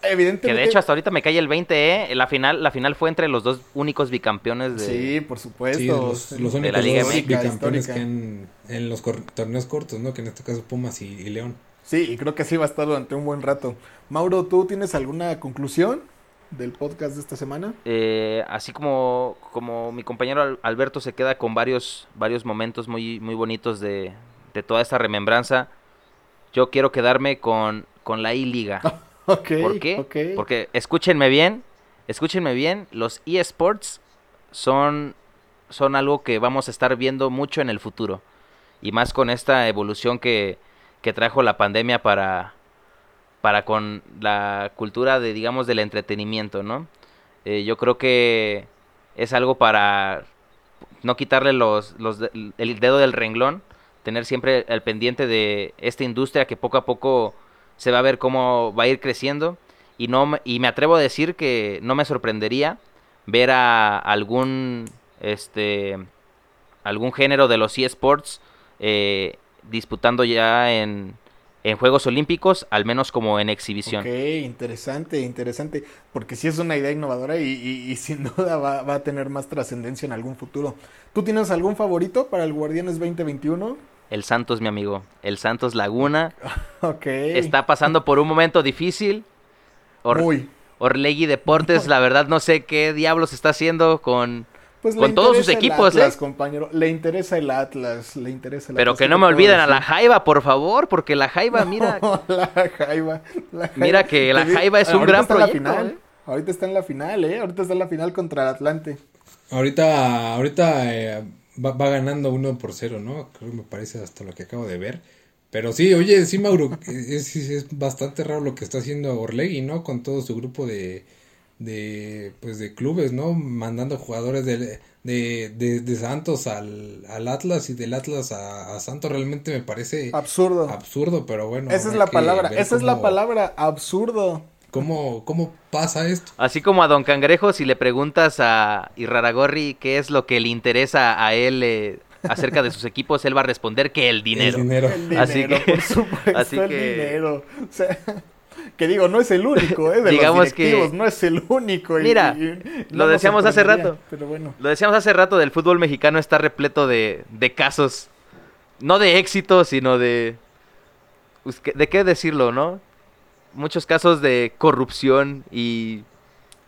Evidentemente. Que de hecho hasta ahorita me cae el 20, ¿eh? La final, la final fue entre los dos únicos bicampeones de. Sí, por supuesto. los, únicos de la Liga bicampeones que en, en, los torneos cortos, ¿no? Que en este caso Pumas y, León. Sí, y creo que así va a estar durante un buen rato. Mauro, ¿tú tienes alguna conclusión del podcast de esta semana? Eh, así como, como mi compañero Alberto se queda con varios, varios momentos muy, muy bonitos de, de toda esta remembranza, yo quiero quedarme con, con la I-Liga. *laughs* ¿Por qué? Porque escúchenme bien, escúchenme bien, los eSports son, son algo que vamos a estar viendo mucho en el futuro. Y más con esta evolución que, que trajo la pandemia para, para con la cultura de, digamos, del entretenimiento, ¿no? Eh, yo creo que es algo para no quitarle los, los, el dedo del renglón, tener siempre el pendiente de esta industria que poco a poco se va a ver cómo va a ir creciendo. Y no y me atrevo a decir que no me sorprendería ver a algún este algún género de los eSports eh, disputando ya en, en Juegos Olímpicos, al menos como en exhibición. Ok, interesante, interesante, porque sí es una idea innovadora y, y, sin *laughs* duda va, va, a tener más trascendencia en algún futuro. ¿Tú tienes algún favorito para el Guardianes 2021? el Santos, mi amigo. El Santos Laguna. *laughs* Ok. Está pasando por un momento difícil. Muy. Orlegui Deportes, *laughs* la verdad no sé qué diablos está haciendo con, pues con todos sus equipos, Atlas, ¿eh? compañero. Le interesa el Atlas, le interesa el Pero que no me olviden a la Jaiba, por favor, porque la Jaiba, mira. *laughs* la, Jaiba, Mira que la Jaiba es un gran proyecto. ¿eh? Ahorita está en la final, ¿eh? Ahorita está en la final contra el Atlante. Ahorita, ahorita eh, va, va ganando uno por cero, ¿no? Creo que me parece hasta lo que acabo de ver. Pero sí, oye, sí, Mauro, *laughs* es, es bastante raro lo que está haciendo Orlegui, ¿no? Con todo su grupo de, de, pues de clubes, ¿no? Mandando jugadores de, de, de, Santos al, al, Atlas y del Atlas a, a, Santos realmente me parece absurdo. Absurdo, pero bueno. Esa es la palabra, esa es la palabra, absurdo. ¿Cómo, ¿Cómo pasa esto? Así como a Don Cangrejo, si le preguntas a Irraragorri qué es lo que le interesa a él eh, acerca de sus equipos, él va a responder que el dinero. El dinero. El dinero, Así que- por supuesto, así el que- dinero. O sea, que digo, no es el único, ¿eh? De Digamos los directivos, que- no es el único. y- Mira, y lo decíamos hace rato. Pero bueno. Lo decíamos hace rato, del fútbol mexicano está repleto de, de casos, no de éxito, sino de... pues, ¿qué- ¿De qué decirlo, no? Muchos casos de corrupción y,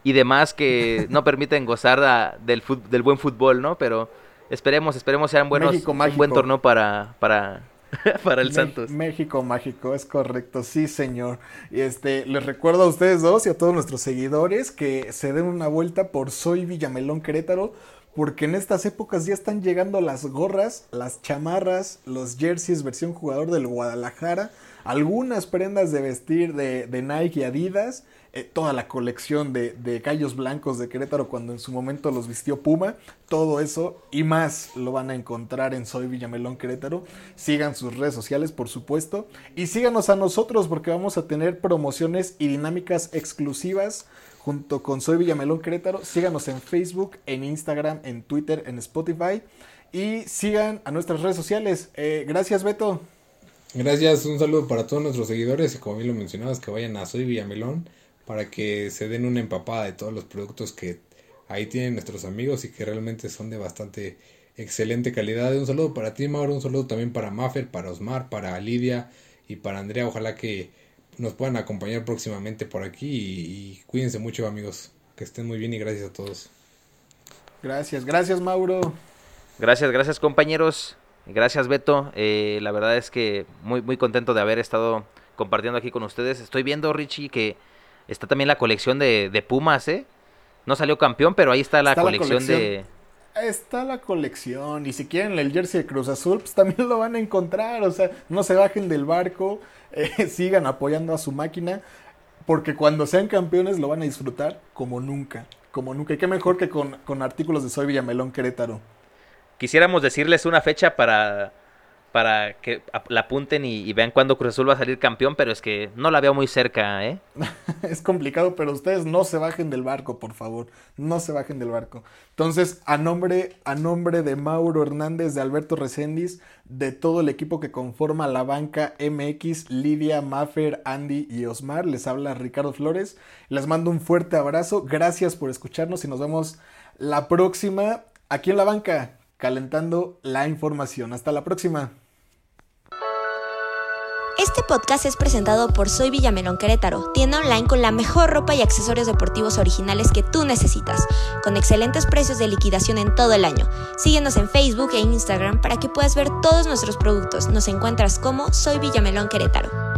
y demás que *laughs* no permiten gozar a- del, del buen fútbol, ¿no? Pero esperemos, esperemos sean buenos, México un buen torneo para, para, *laughs* para el Me- Santos. México mágico, es correcto, sí señor. Y este, les recuerdo a ustedes dos y a todos nuestros seguidores que se den una vuelta por Soy Villamelón Querétaro, porque en estas épocas ya están llegando las gorras, las chamarras, los jerseys versión jugador del Guadalajara, algunas prendas de vestir de, de Nike y Adidas, eh, toda la colección de, de gallos blancos de Querétaro cuando en su momento los vistió Puma, todo eso y más lo van a encontrar en Soy Villamelón Querétaro. Sigan sus redes sociales, por supuesto, y síganos a nosotros porque vamos a tener promociones y dinámicas exclusivas junto con Soy Villamelón Querétaro. Síganos en Facebook, en Instagram, en Twitter, en Spotify y sigan a nuestras redes sociales. Eh, gracias, Beto. Gracias, un saludo para todos nuestros seguidores y como bien lo mencionabas, que vayan a Soy Villamelón para que se den una empapada de todos los productos que ahí tienen nuestros amigos y que realmente son de bastante excelente calidad. Un saludo para ti, Mauro, un saludo también para Maffer, para Osmar, para Lidia y para Andrea. Ojalá que nos puedan acompañar próximamente por aquí y, y cuídense mucho, amigos. Que estén muy bien y gracias a todos. Gracias, gracias, Mauro. Gracias, gracias compañeros. Gracias Beto. Eh, la verdad es que muy, muy contento de haber estado compartiendo aquí con ustedes. Estoy viendo, Richie, que está también la colección de, de Pumas, ¿eh? No salió campeón, pero ahí está la Está la colección de... Está la colección y si quieren el jersey de Cruz Azul, pues también lo van a encontrar. O sea, no se bajen del barco, *laughs* eh, sigan apoyando a su máquina, porque cuando sean campeones lo van a disfrutar como nunca, como nunca. Y qué mejor que con, con artículos de Soy Villamelón Querétaro. Quisiéramos decirles una fecha para, para que la apunten y, y vean cuándo Cruz Azul va a salir campeón, pero es que no la veo muy cerca, ¿eh? *laughs* es complicado, pero ustedes no se bajen del barco, por favor. No se bajen del barco. Entonces, a nombre, a nombre de Mauro Hernández, de Alberto Recendis, de todo el equipo que conforma la banca MX, Lidia, Maffer, Andy y Osmar, les habla Ricardo Flores. Les mando un fuerte abrazo. Gracias por escucharnos y nos vemos la próxima aquí en la banca, calentando la información. Hasta la próxima. Este podcast es presentado por Soy Villamelón Querétaro, tienda online con la mejor ropa y accesorios deportivos originales que tú necesitas, con excelentes precios de liquidación en todo el año. Síguenos en Facebook e Instagram para que puedas ver todos nuestros productos. Nos encuentras como Soy Villamelón Querétaro.